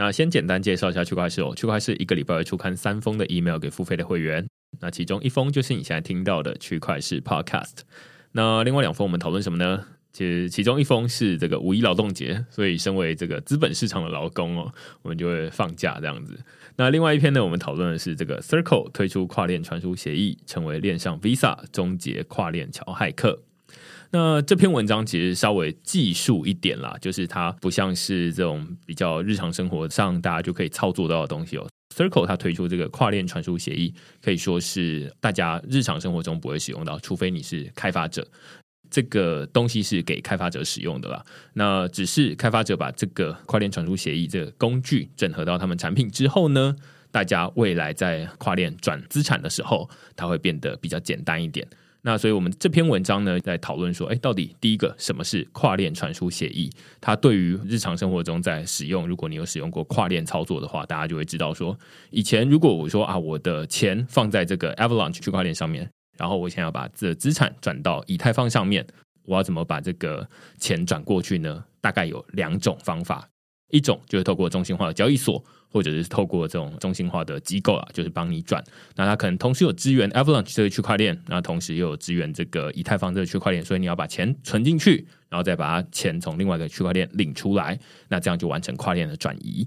那先简单介绍一下区块市哦，区块市一个礼拜会出刊三封的 email 给付费的会员，那其中一封就是你现在听到的区块市 Podcast，那另外两封我们讨论什么呢？其实其中一封是这个五一劳动节，所以身为这个资本市场的劳工哦，我们就会放假这样子。那另外一篇呢，我们讨论的是这个 Circle 推出跨链传输协议，成为链上 Visa，终结跨链桥骇客。那这篇文章其实稍微技术一点啦，就是它不像是这种比较日常生活上大家就可以操作到的东西哦。Circle 它推出这个跨链传输协议，可以说是大家日常生活中不会使用到，除非你是开发者。这个东西是给开发者使用的啦。那只是开发者把这个跨链传输协议这个工具整合到他们产品之后呢，大家未来在跨链转资产的时候，它会变得比较简单一点。那所以，我们这篇文章呢，在讨论说，哎，到底第一个什么是跨链传输协议？它对于日常生活中在使用，如果你有使用过跨链操作的话，大家就会知道说，以前如果我说啊，我的钱放在这个 Avalanche 区块链上面，然后我想要把这资产转到以太坊上面，我要怎么把这个钱转过去呢？大概有两种方法，一种就是透过中心化的交易所。或者是透过这种中心化的机构啊，就是帮你转。那它可能同时有支援 Avalanche 这个区块链，那同时又有支援这个以太坊这个区块链，所以你要把钱存进去，然后再把它钱从另外一个区块链领出来，那这样就完成跨链的转移。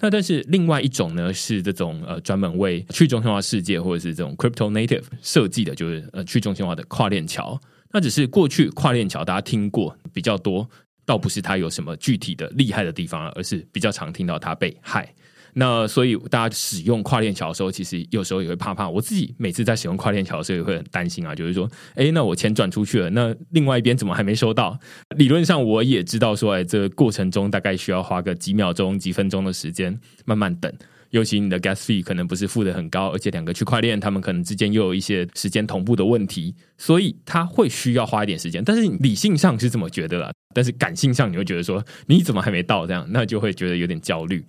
那但是另外一种呢，是这种呃专门为去中心化世界或者是这种 Crypto Native 设计的，就是呃去中心化的跨链桥。那只是过去跨链桥大家听过比较多，倒不是他有什么具体的厉害的地方，而是比较常听到他被害。那所以大家使用跨链桥的时候，其实有时候也会怕怕。我自己每次在使用跨链桥的时候，也会很担心啊，就是说，哎，那我钱转出去了，那另外一边怎么还没收到？理论上我也知道说，哎，这个过程中大概需要花个几秒钟、几分钟的时间慢慢等。尤其你的 gas fee 可能不是付的很高，而且两个区块链他们可能之间又有一些时间同步的问题，所以它会需要花一点时间。但是理性上是这么觉得了，但是感性上你会觉得说，你怎么还没到？这样那就会觉得有点焦虑。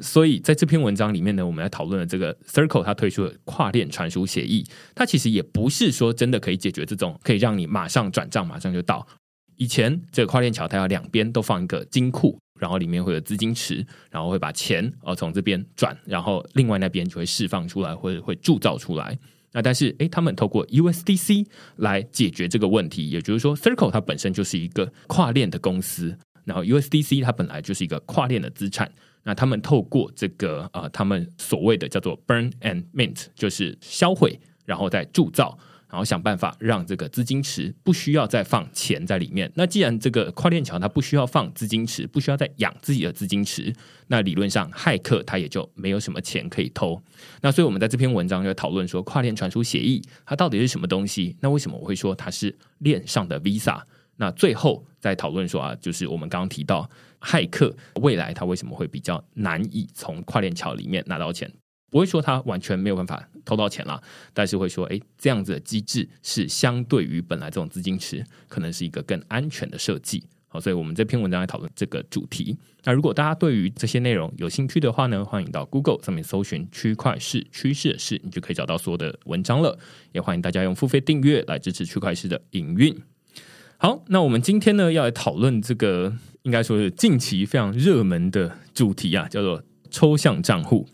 所以在这篇文章里面呢，我们来讨论的这个 Circle 它推出的跨链传输协议，它其实也不是说真的可以解决这种可以让你马上转账马上就到。以前这个跨链桥它要两边都放一个金库，然后里面会有资金池，然后会把钱哦从这边转，然后另外那边就会释放出来或者会铸造出来。那但是诶，他们透过 USDC 来解决这个问题，也就是说 Circle 它本身就是一个跨链的公司，然后 USDC 它本来就是一个跨链的资产。那他们透过这个呃，他们所谓的叫做 burn and mint，就是销毁，然后再铸造，然后想办法让这个资金池不需要再放钱在里面。那既然这个跨链桥它不需要放资金池，不需要再养自己的资金池，那理论上骇客他也就没有什么钱可以偷。那所以我们在这篇文章就讨论说，跨链传输协议它到底是什么东西？那为什么我会说它是链上的 Visa？那最后再讨论说啊，就是我们刚刚提到骇客未来他为什么会比较难以从跨链桥里面拿到钱？不会说他完全没有办法偷到钱了，但是会说，哎，这样子的机制是相对于本来这种资金池，可能是一个更安全的设计。好，所以我们这篇文章来讨论这个主题。那如果大家对于这些内容有兴趣的话呢，欢迎到 Google 上面搜寻“区块式趋势的事”，你就可以找到所有的文章了。也欢迎大家用付费订阅来支持区块式的营运。好，那我们今天呢要来讨论这个，应该说是近期非常热门的主题啊，叫做抽象账户。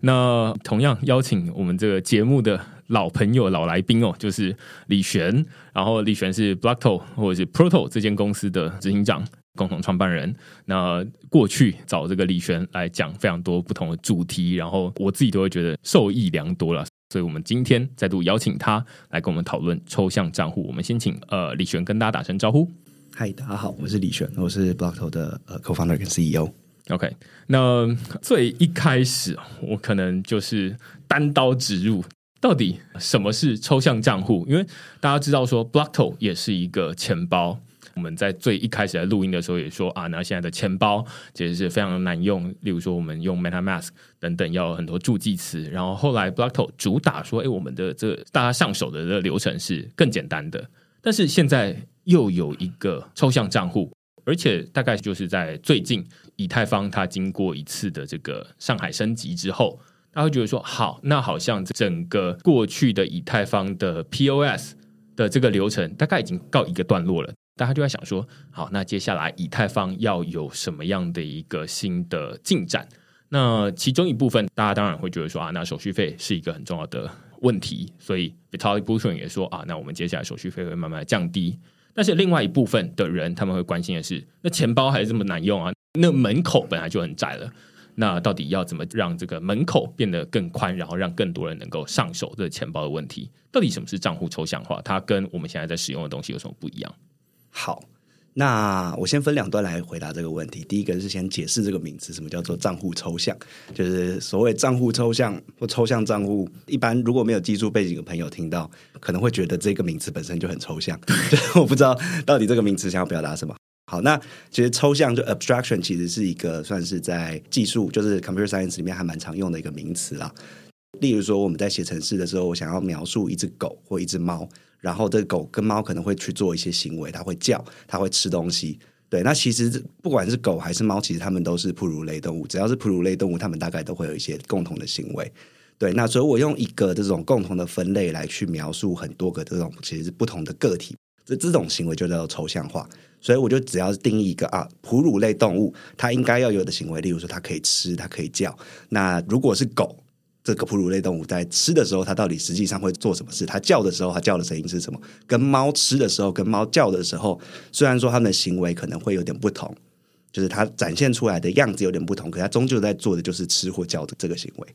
那同样邀请我们这个节目的老朋友、老来宾哦，就是李璇。然后李璇是 Blockto 或者是 Proto 这间公司的执行长。共同创办人，那过去找这个李璇来讲非常多不同的主题，然后我自己都会觉得受益良多了，所以我们今天再度邀请他来跟我们讨论抽象账户。我们先请呃李璇跟大家打声招呼。嗨，大家好，我是李璇，我是 Blockto 的呃 Co-founder 跟 CEO。OK，那最一开始我可能就是单刀直入，到底什么是抽象账户？因为大家知道说 Blockto 也是一个钱包。我们在最一开始在录音的时候也说啊，那现在的钱包其实是非常难用。例如说，我们用 MetaMask 等等，要很多助记词。然后后来 Blockto 主打说，哎，我们的这大家上手的这个流程是更简单的。但是现在又有一个抽象账户，而且大概就是在最近，以太坊它经过一次的这个上海升级之后，大家会觉得说，好，那好像整个过去的以太坊的 POS 的这个流程大概已经告一个段落了。大家就在想说，好，那接下来以太坊要有什么样的一个新的进展？那其中一部分，大家当然会觉得说啊，那手续费是一个很重要的问题，所以 Vitalik Buterin 也说啊，那我们接下来手续费会慢慢降低。但是另外一部分的人，他们会关心的是，那钱包还是这么难用啊？那门口本来就很窄了，那到底要怎么让这个门口变得更宽，然后让更多人能够上手这钱包的问题？到底什么是账户抽象化？它跟我们现在在使用的东西有什么不一样？好，那我先分两段来回答这个问题。第一个是先解释这个名词，什么叫做账户抽象？就是所谓账户抽象或抽象账户。一般如果没有技术背景的朋友听到，可能会觉得这个名词本身就很抽象。我不知道到底这个名词想要表达什么。好，那其实抽象就 abstraction 其实是一个算是在技术，就是 computer science 里面还蛮常用的一个名词啦。例如说，我们在写程式的时候，我想要描述一只狗或一只猫。然后，这个狗跟猫可能会去做一些行为，它会叫，它会吃东西。对，那其实不管是狗还是猫，其实它们都是哺乳类动物。只要是哺乳类动物，它们大概都会有一些共同的行为。对，那所以我用一个这种共同的分类来去描述很多个这种其实是不同的个体，这这种行为就叫做抽象化。所以我就只要定义一个啊，哺乳类动物它应该要有的行为，例如说它可以吃，它可以叫。那如果是狗。这个哺乳类动物在吃的时候，它到底实际上会做什么事？它叫的时候，它叫的声音是什么？跟猫吃的时候，跟猫叫的时候，虽然说它们的行为可能会有点不同，就是它展现出来的样子有点不同，可它终究在做的就是吃或叫的这个行为。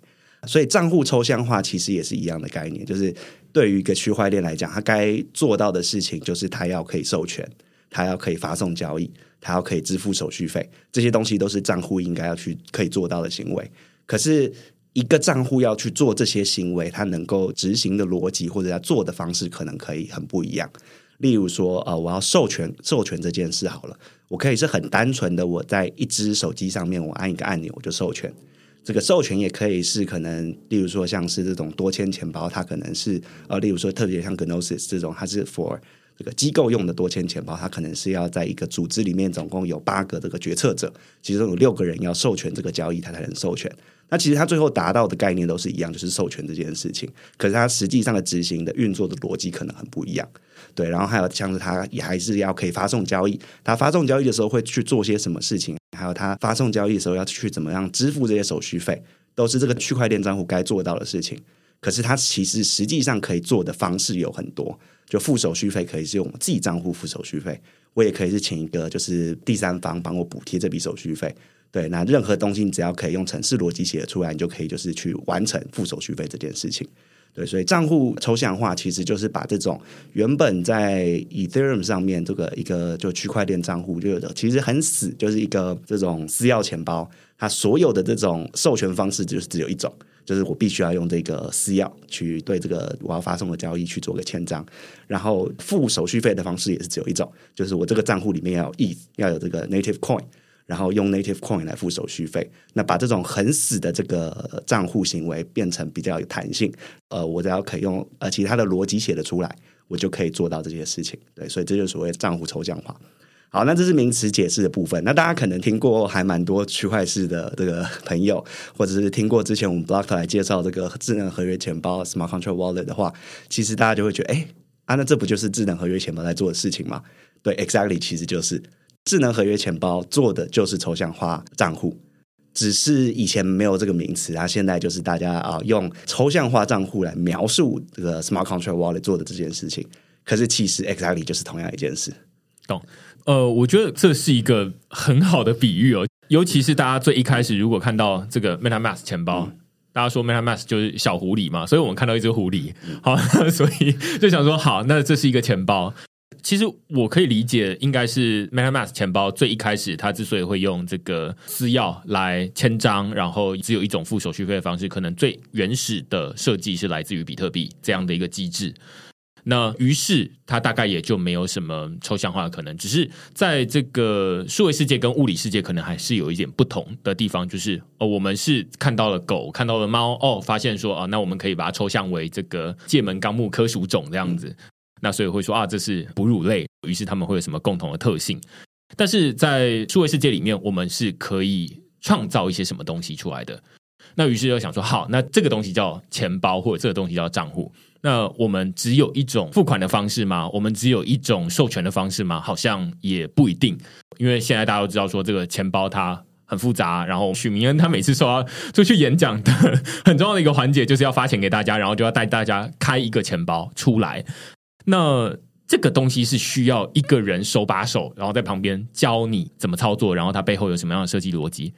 所以账户抽象化其实也是一样的概念，就是对于一个区块链来讲，它该做到的事情就是它要可以授权，它要可以发送交易，它要可以支付手续费，这些东西都是账户应该要去可以做到的行为。可是。一个账户要去做这些行为，它能够执行的逻辑或者要做的方式，可能可以很不一样。例如说，呃，我要授权授权这件事好了，我可以是很单纯的，我在一只手机上面，我按一个按钮我就授权。这个授权也可以是可能，例如说像是这种多签钱包，它可能是呃，例如说特别像 Gnosis 这种，它是 for 这个机构用的多签钱包，它可能是要在一个组织里面总共有八个这个决策者，其中有六个人要授权这个交易，它才能授权。那其实它最后达到的概念都是一样，就是授权这件事情。可是它实际上的执行的运作的逻辑可能很不一样，对。然后还有像是它也还是要可以发送交易，它发送交易的时候会去做些什么事情？还有它发送交易的时候要去怎么样支付这些手续费，都是这个区块链账户该做到的事情。可是它其实实际上可以做的方式有很多，就付手续费可以是用自己账户付手续费，我也可以是请一个就是第三方帮我补贴这笔手续费。对，那任何东西你只要可以用程式逻辑写出来，你就可以就是去完成付手续费这件事情。对，所以账户抽象化其实就是把这种原本在 Ethereum 上面这个一个就区块链账户就有的其实很死，就是一个这种私钥钱包，它所有的这种授权方式就是只有一种，就是我必须要用这个私钥去对这个我要发送的交易去做个签章，然后付手续费的方式也是只有一种，就是我这个账户里面要有 E 要有这个 Native Coin。然后用 native coin 来付手续费，那把这种很死的这个账户行为变成比较有弹性。呃，我只要可以用呃其他的逻辑写得出来，我就可以做到这些事情。对，所以这就是所谓账户抽象化。好，那这是名词解释的部分。那大家可能听过还蛮多区块式的这个朋友，或者是听过之前我们 Block 来介绍这个智能合约钱包 Smart Contract Wallet 的话，其实大家就会觉得，哎啊，那这不就是智能合约钱包在做的事情吗？对，Exactly，其实就是。智能合约钱包做的就是抽象化账户，只是以前没有这个名词，然后现在就是大家啊用抽象化账户来描述这个 smart contract wallet 做的这件事情。可是其实 exactly 就是同样一件事。懂？呃，我觉得这是一个很好的比喻哦，尤其是大家最一开始如果看到这个 MetaMask 钱包。大家说 MetaMask 就是小狐狸嘛，所以我们看到一只狐狸，好，所以就想说，好，那这是一个钱包。其实我可以理解，应该是 MetaMask 钱包最一开始，它之所以会用这个私钥来签章，然后只有一种付手续费的方式，可能最原始的设计是来自于比特币这样的一个机制。那于是它大概也就没有什么抽象化的可能，只是在这个数位世界跟物理世界可能还是有一点不同的地方，就是哦，我们是看到了狗，看到了猫，哦，发现说啊，那我们可以把它抽象为这个界门纲目科属种这样子，那所以会说啊，这是哺乳类，于是他们会有什么共同的特性？但是在数位世界里面，我们是可以创造一些什么东西出来的？那于是就想说，好，那这个东西叫钱包，或者这个东西叫账户。那我们只有一种付款的方式吗？我们只有一种授权的方式吗？好像也不一定，因为现在大家都知道说这个钱包它很复杂。然后许明恩他每次说要出去演讲的很重要的一个环节，就是要发钱给大家，然后就要带大家开一个钱包出来。那这个东西是需要一个人手把手，然后在旁边教你怎么操作，然后它背后有什么样的设计逻辑。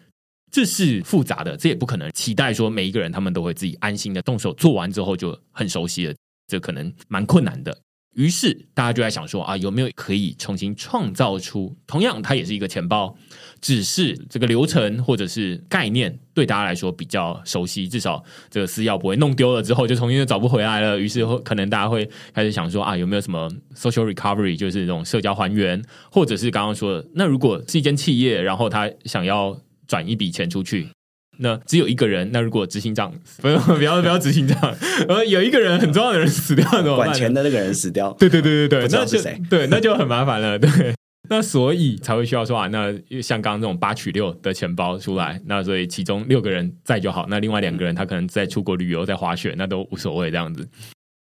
这是复杂的，这也不可能期待说每一个人他们都会自己安心的动手做完之后就很熟悉了，这可能蛮困难的。于是大家就在想说啊，有没有可以重新创造出同样它也是一个钱包，只是这个流程或者是概念对大家来说比较熟悉，至少这个私钥不会弄丢了之后就重新就找不回来了。于是可能大家会开始想说啊，有没有什么 social recovery，就是这种社交还原，或者是刚刚说的，那如果是一间企业，然后他想要。转一笔钱出去，那只有一个人。那如果执行长不要不要不要执行长，呃，有一个人很重要的人死掉怎么办？管钱的那个人死掉，对对对对对，那是谁？对，那就很麻烦了。对，那所以才会需要说啊，那像刚刚这种八取六的钱包出来，那所以其中六个人在就好，那另外两个人他可能在出国旅游、在滑雪，那都无所谓这样子。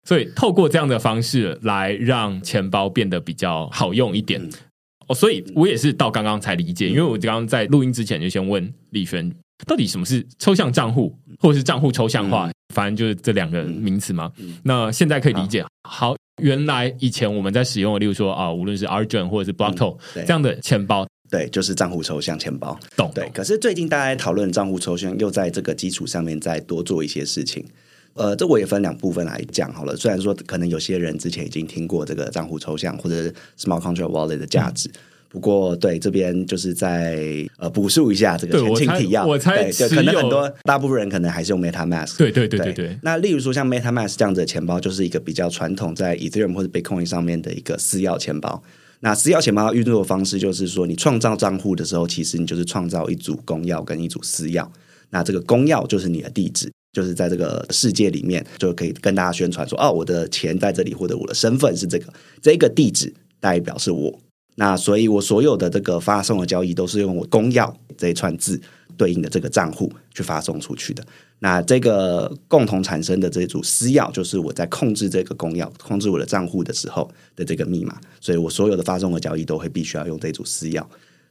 所以透过这样的方式来让钱包变得比较好用一点。哦，所以我也是到刚刚才理解，因为我刚刚在录音之前就先问李轩，到底什么是抽象账户，或者是账户抽象化，反正就是这两个名词嘛。那现在可以理解。好，原来以前我们在使用的，例如说啊，无论是 Argent 或者是 Blockto 这样的钱包，对，就是账户抽象钱包。懂对。可是最近大家讨论账户抽象，又在这个基础上面再多做一些事情。呃，这我也分两部分来讲好了。虽然说可能有些人之前已经听过这个账户抽象或者 smart contract wallet 的价值，不过对这边就是在呃补述一下这个前情提要。我猜对，可能很多大部分人可能还是用 MetaMask。对对对对对。那例如说像 MetaMask 这样子的钱包，就是一个比较传统在 Ethereum 或者 Bitcoin 上面的一个私钥钱包。那私钥钱包运作的方式就是说，你创造账户的时候，其实你就是创造一组公钥跟一组私钥。那这个公钥就是你的地址。就是在这个世界里面，就可以跟大家宣传说：“哦，我的钱在这里，或者我的身份是这个，这个地址代表是我。那所以，我所有的这个发送的交易都是用我公钥这一串字对应的这个账户去发送出去的。那这个共同产生的这组私钥，就是我在控制这个公钥、控制我的账户的时候的这个密码。所以我所有的发送的交易都会必须要用这组私钥。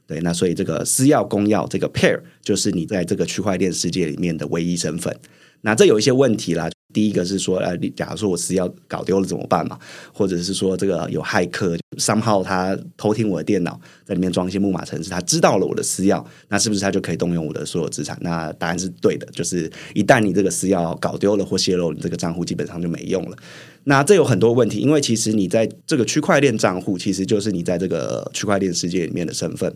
对，那所以这个私钥公钥这个 pair，就是你在这个区块链世界里面的唯一身份。”那这有一些问题啦。第一个是说，呃，假如说我私钥搞丢了怎么办嘛？或者是说，这个有骇客商号他偷听我的电脑，在里面装一些木马程式，他知道了我的私钥，那是不是他就可以动用我的所有资产？那答案是对的，就是一旦你这个私钥搞丢了或泄露，你这个账户基本上就没用了。那这有很多问题，因为其实你在这个区块链账户，其实就是你在这个区块链世界里面的身份。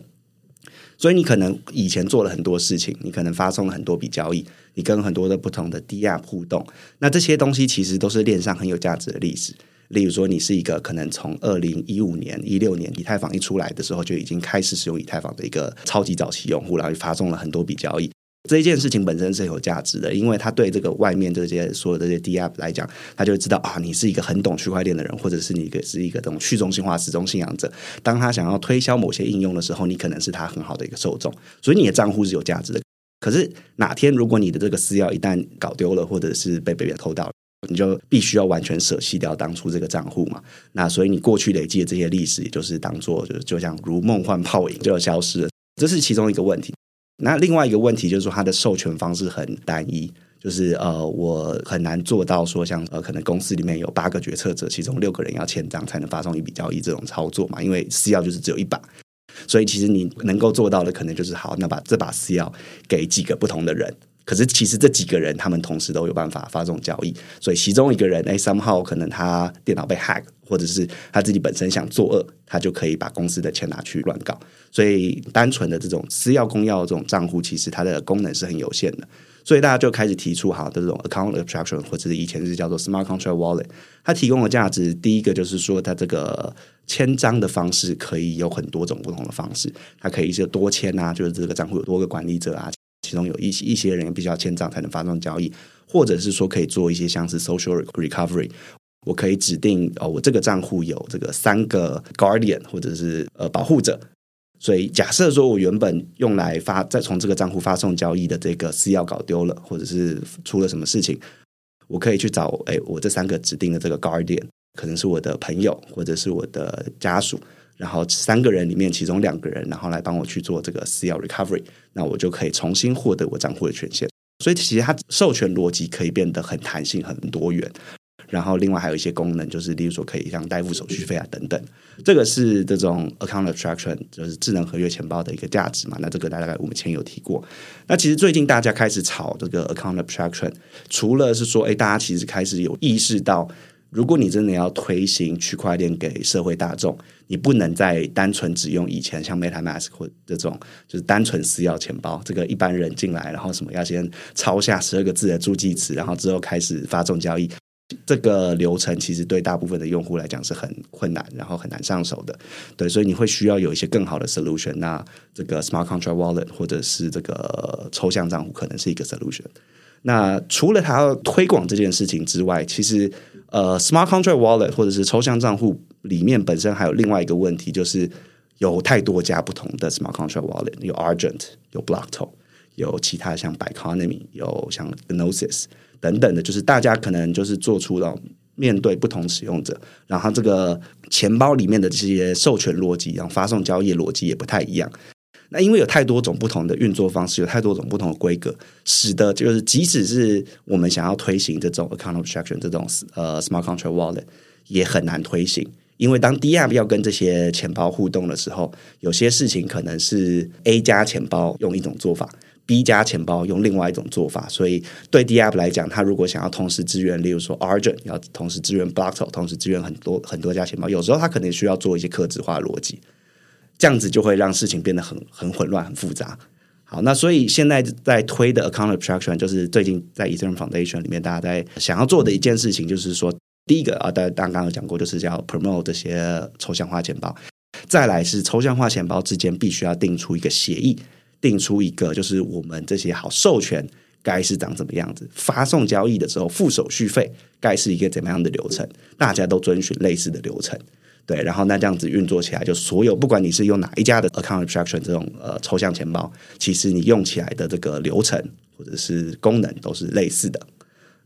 所以你可能以前做了很多事情，你可能发送了很多笔交易，你跟很多的不同的 D App 互动，那这些东西其实都是链上很有价值的历史。例如说，你是一个可能从二零一五年、一六年以太坊一出来的时候就已经开始使用以太坊的一个超级早期用户，然后发送了很多笔交易。这一件事情本身是有价值的，因为他对这个外面这些所有的这些 D App 来讲，他就知道啊，你是一个很懂区块链的人，或者是你一个是一个这种去中心化、始终信仰者。当他想要推销某些应用的时候，你可能是他很好的一个受众，所以你的账户是有价值的。可是哪天如果你的这个私钥一旦搞丢了，或者是被别人偷到，你就必须要完全舍弃掉当初这个账户嘛。那所以你过去累积的这些历史，也就是当做就就像如梦幻泡影，就要消失了。这是其中一个问题。那另外一个问题就是说，它的授权方式很单一，就是呃，我很难做到说像呃，可能公司里面有八个决策者，其中六个人要签章才能发送一笔交易这种操作嘛。因为私钥就是只有一把，所以其实你能够做到的，可能就是好，那把这把私钥给几个不同的人。可是其实这几个人他们同时都有办法发这种交易，所以其中一个人哎，somehow 可能他电脑被 hack，或者是他自己本身想作恶，他就可以把公司的钱拿去乱搞。所以单纯的这种私钥公钥这种账户，其实它的功能是很有限的。所以大家就开始提出哈，这种 account abstraction 或者是以前是叫做 smart contract wallet，它提供的价值，第一个就是说它这个签章的方式可以有很多种不同的方式，它可以是多签啊，就是这个账户有多个管理者啊。其中有一些一些人必须要签账才能发送交易，或者是说可以做一些像是 social recovery，我可以指定哦，我这个账户有这个三个 guardian 或者是呃保护者，所以假设说我原本用来发再从这个账户发送交易的这个私钥搞丢了，或者是出了什么事情，我可以去找哎我这三个指定的这个 guardian，可能是我的朋友或者是我的家属。然后三个人里面，其中两个人，然后来帮我去做这个私钥 recovery，那我就可以重新获得我账户的权限。所以其实它授权逻辑可以变得很弹性、很多元。然后另外还有一些功能，就是例如说可以像代付手续费啊等等。这个是这种 account abstraction，就是智能合约钱包的一个价值嘛。那这个大概我们前有提过。那其实最近大家开始炒这个 account abstraction，除了是说，哎，大家其实开始有意识到。如果你真的要推行区块链给社会大众，你不能再单纯只用以前像 MetaMask 或这种就是单纯私钥钱包，这个一般人进来，然后什么要先抄下十二个字的助记词，然后之后开始发送交易，这个流程其实对大部分的用户来讲是很困难，然后很难上手的。对，所以你会需要有一些更好的 solution。那这个 Smart Contract Wallet 或者是这个抽象账户可能是一个 solution。那除了它要推广这件事情之外，其实呃，smart contract wallet 或者是抽象账户里面本身还有另外一个问题，就是有太多家不同的 smart contract wallet，有 Argent，有 Blockto，有其他像 Biconomy，有像 Gnosis 等等的，就是大家可能就是做出了面对不同使用者，然后这个钱包里面的这些授权逻辑，然后发送交易逻辑也不太一样。那因为有太多种不同的运作方式，有太多种不同的规格，使得就是即使是我们想要推行这种 account abstraction 这种呃 smart contract wallet 也很难推行，因为当 D app 要跟这些钱包互动的时候，有些事情可能是 A 加钱包用一种做法，B 加钱包用另外一种做法，所以对 D app 来讲，他如果想要同时支援，例如说 Argent 要同时支援 Blockto，同时支援很多很多家钱包，有时候他可能需要做一些克制化逻辑。这样子就会让事情变得很很混乱、很复杂。好，那所以现在在推的 account abstraction，就是最近在 Ethereum Foundation 里面，大家在想要做的一件事情，就是说，第一个啊，大家刚刚有讲过，就是叫 promote 这些抽象化钱包。再来是抽象化钱包之间必须要定出一个协议，定出一个就是我们这些好授权该是长怎么样子，发送交易的时候付手续费该是一个怎么样的流程，大家都遵循类似的流程。对，然后那这样子运作起来，就所有不管你是用哪一家的 account abstraction 这种呃抽象钱包，其实你用起来的这个流程或者是功能都是类似的。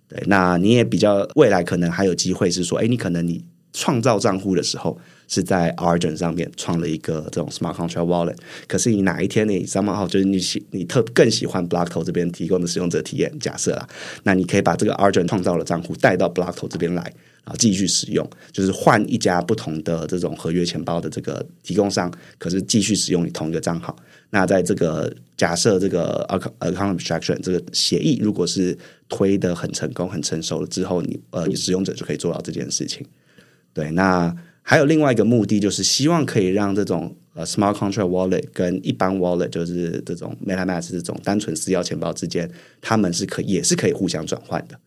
对，那你也比较未来可能还有机会是说，哎，你可能你创造账户的时候是在 Argent 上面创了一个这种 smart contract wallet，可是你哪一天你 somehow 就是你喜你特更喜欢 Blockto 这边提供的使用者体验，假设啦，那你可以把这个 Argent 创造的账户带到 Blockto 这边来。啊，继续使用，就是换一家不同的这种合约钱包的这个提供商，可是继续使用你同一个账号。那在这个假设这个 account abstraction 这个协议，如果是推的很成功、很成熟了之后，你呃使用者就可以做到这件事情。对，那还有另外一个目的，就是希望可以让这种呃 smart contract wallet 跟一般 wallet，就是这种 MetaMask 这种单纯私钥钱包之间，他们是可也是可以互相转换的。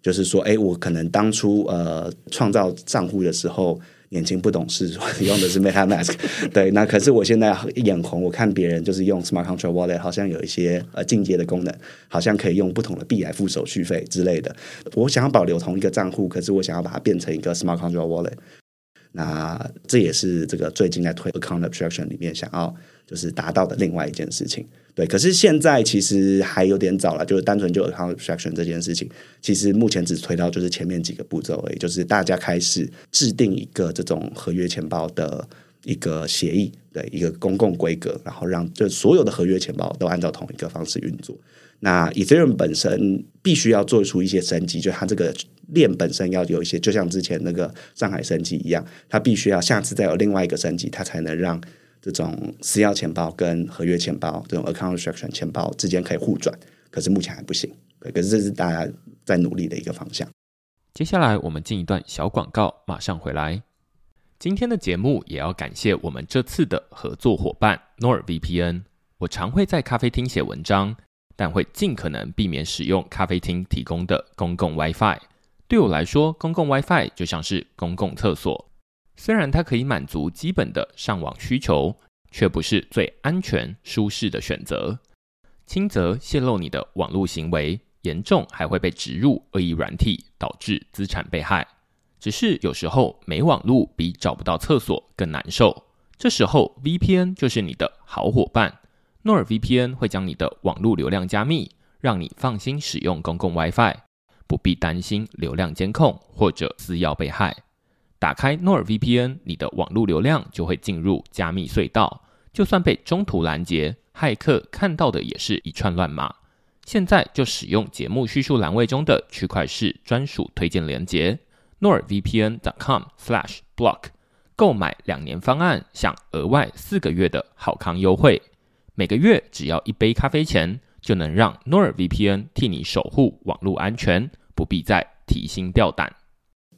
就是说，哎，我可能当初呃创造账户的时候年轻不懂事，用的是 MetaMask，对，那可是我现在眼红，我看别人就是用 Smart Contract Wallet，好像有一些呃进阶的功能，好像可以用不同的币来付手续费之类的。我想要保留同一个账户，可是我想要把它变成一个 Smart Contract Wallet。那这也是这个最近在推 account abstraction 里面想要就是达到的另外一件事情。对，可是现在其实还有点早了，就是单纯就 account abstraction 这件事情，其实目前只推到就是前面几个步骤而已，就是大家开始制定一个这种合约钱包的一个协议，对一个公共规格，然后让这所有的合约钱包都按照同一个方式运作。那 Ethereum 本身必须要做出一些升级，就它这个链本身要有一些，就像之前那个上海升级一样，它必须要下次再有另外一个升级，它才能让这种私钥钱包跟合约钱包这种 account abstraction 钱包之间可以互转。可是目前还不行，可是这是大家在努力的一个方向。接下来我们进一段小广告，马上回来。今天的节目也要感谢我们这次的合作伙伴 NordVPN。我常会在咖啡厅写文章。但会尽可能避免使用咖啡厅提供的公共 WiFi。对我来说，公共 WiFi 就像是公共厕所，虽然它可以满足基本的上网需求，却不是最安全、舒适的选择。轻则泄露你的网络行为，严重还会被植入恶意软体，导致资产被害。只是有时候没网络比找不到厕所更难受，这时候 VPN 就是你的好伙伴。诺尔 VPN 会将你的网络流量加密，让你放心使用公共 WiFi，不必担心流量监控或者私钥被害。打开诺尔 VPN，你的网络流量就会进入加密隧道，就算被中途拦截，骇客看到的也是一串乱码。现在就使用节目叙述栏位中的区块式专属推荐连接 n o r v p n c o m s l a s h b l o c k 购买两年方案，享额外四个月的好康优惠。每个月只要一杯咖啡钱，就能让 NordVPN 替你守护网络安全，不必再提心吊胆。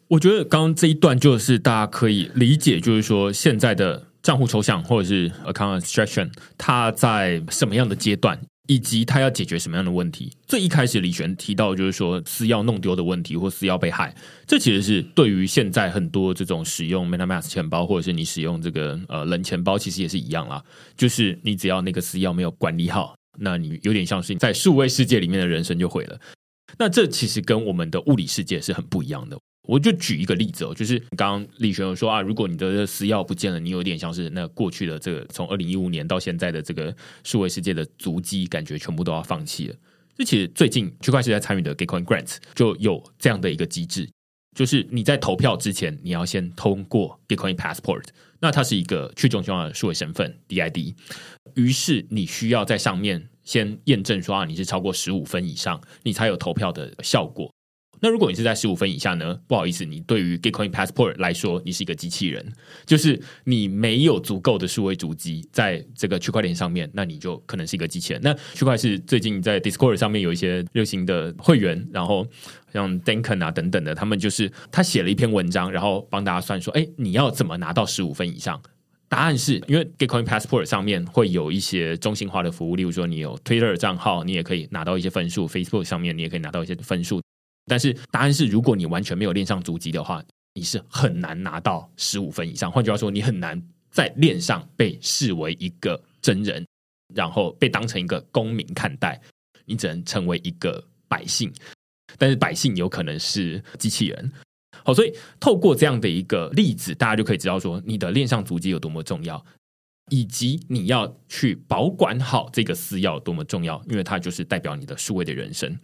我觉得刚刚这一段就是大家可以理解，就是说现在的账户抽象或者是 account abstraction，它在什么样的阶段？以及他要解决什么样的问题？最一开始李璇提到就是说私钥弄丢的问题，或私钥被害，这其实是对于现在很多这种使用 MetaMask 钱包，或者是你使用这个呃冷钱包，其实也是一样啦。就是你只要那个私钥没有管理好，那你有点像是在数位世界里面的人生就毁了。那这其实跟我们的物理世界是很不一样的。我就举一个例子哦，就是刚刚李璇有说啊，如果你的私钥不见了，你有点像是那过去的这个从二零一五年到现在的这个数位世界的足迹，感觉全部都要放弃了。这其实最近区块链在参与的 Gitcoin Grants 就有这样的一个机制，就是你在投票之前，你要先通过 Gitcoin Passport，那它是一个去中心化的数位身份 DID，于是你需要在上面先验证说啊，你是超过十五分以上，你才有投票的效果。那如果你是在十五分以下呢？不好意思，你对于 Gitcoin Passport 来说，你是一个机器人，就是你没有足够的数位主机在这个区块链上面，那你就可能是一个机器人。那区块是最近在 Discord 上面有一些热心的会员，然后像 Duncan 啊等等的，他们就是他写了一篇文章，然后帮大家算说，哎，你要怎么拿到十五分以上？答案是因为 Gitcoin Passport 上面会有一些中心化的服务，例如说你有 Twitter 账号，你也可以拿到一些分数；Facebook 上面你也可以拿到一些分数。但是答案是，如果你完全没有练上足迹的话，你是很难拿到十五分以上。换句话说，你很难在链上被视为一个真人，然后被当成一个公民看待。你只能成为一个百姓，但是百姓有可能是机器人。好，所以透过这样的一个例子，大家就可以知道说，你的链上足迹有多么重要，以及你要去保管好这个私钥多么重要，因为它就是代表你的数位的人生。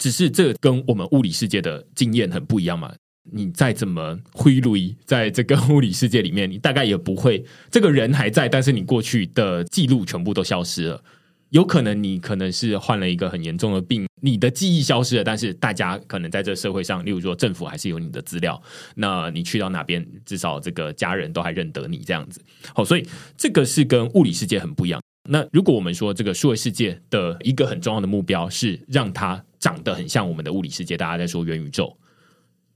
只是这跟我们物理世界的经验很不一样嘛？你再怎么挥泪，在这个物理世界里面，你大概也不会这个人还在，但是你过去的记录全部都消失了。有可能你可能是患了一个很严重的病，你的记忆消失了，但是大家可能在这社会上，例如说政府还是有你的资料。那你去到哪边，至少这个家人都还认得你这样子。好，所以这个是跟物理世界很不一样。那如果我们说这个数位世界的一个很重要的目标是让它。长得很像我们的物理世界，大家在说元宇宙，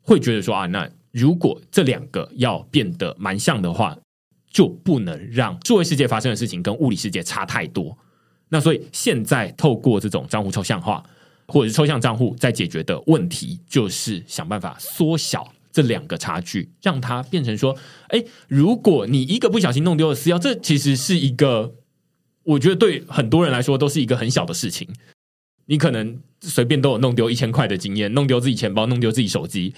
会觉得说啊，那如果这两个要变得蛮像的话，就不能让数位世界发生的事情跟物理世界差太多。那所以现在透过这种账户抽象化或者是抽象账户，在解决的问题就是想办法缩小这两个差距，让它变成说，哎，如果你一个不小心弄丢了私钥，这其实是一个，我觉得对很多人来说都是一个很小的事情。你可能随便都有弄丢一千块的经验，弄丢自己钱包，弄丢自己手机，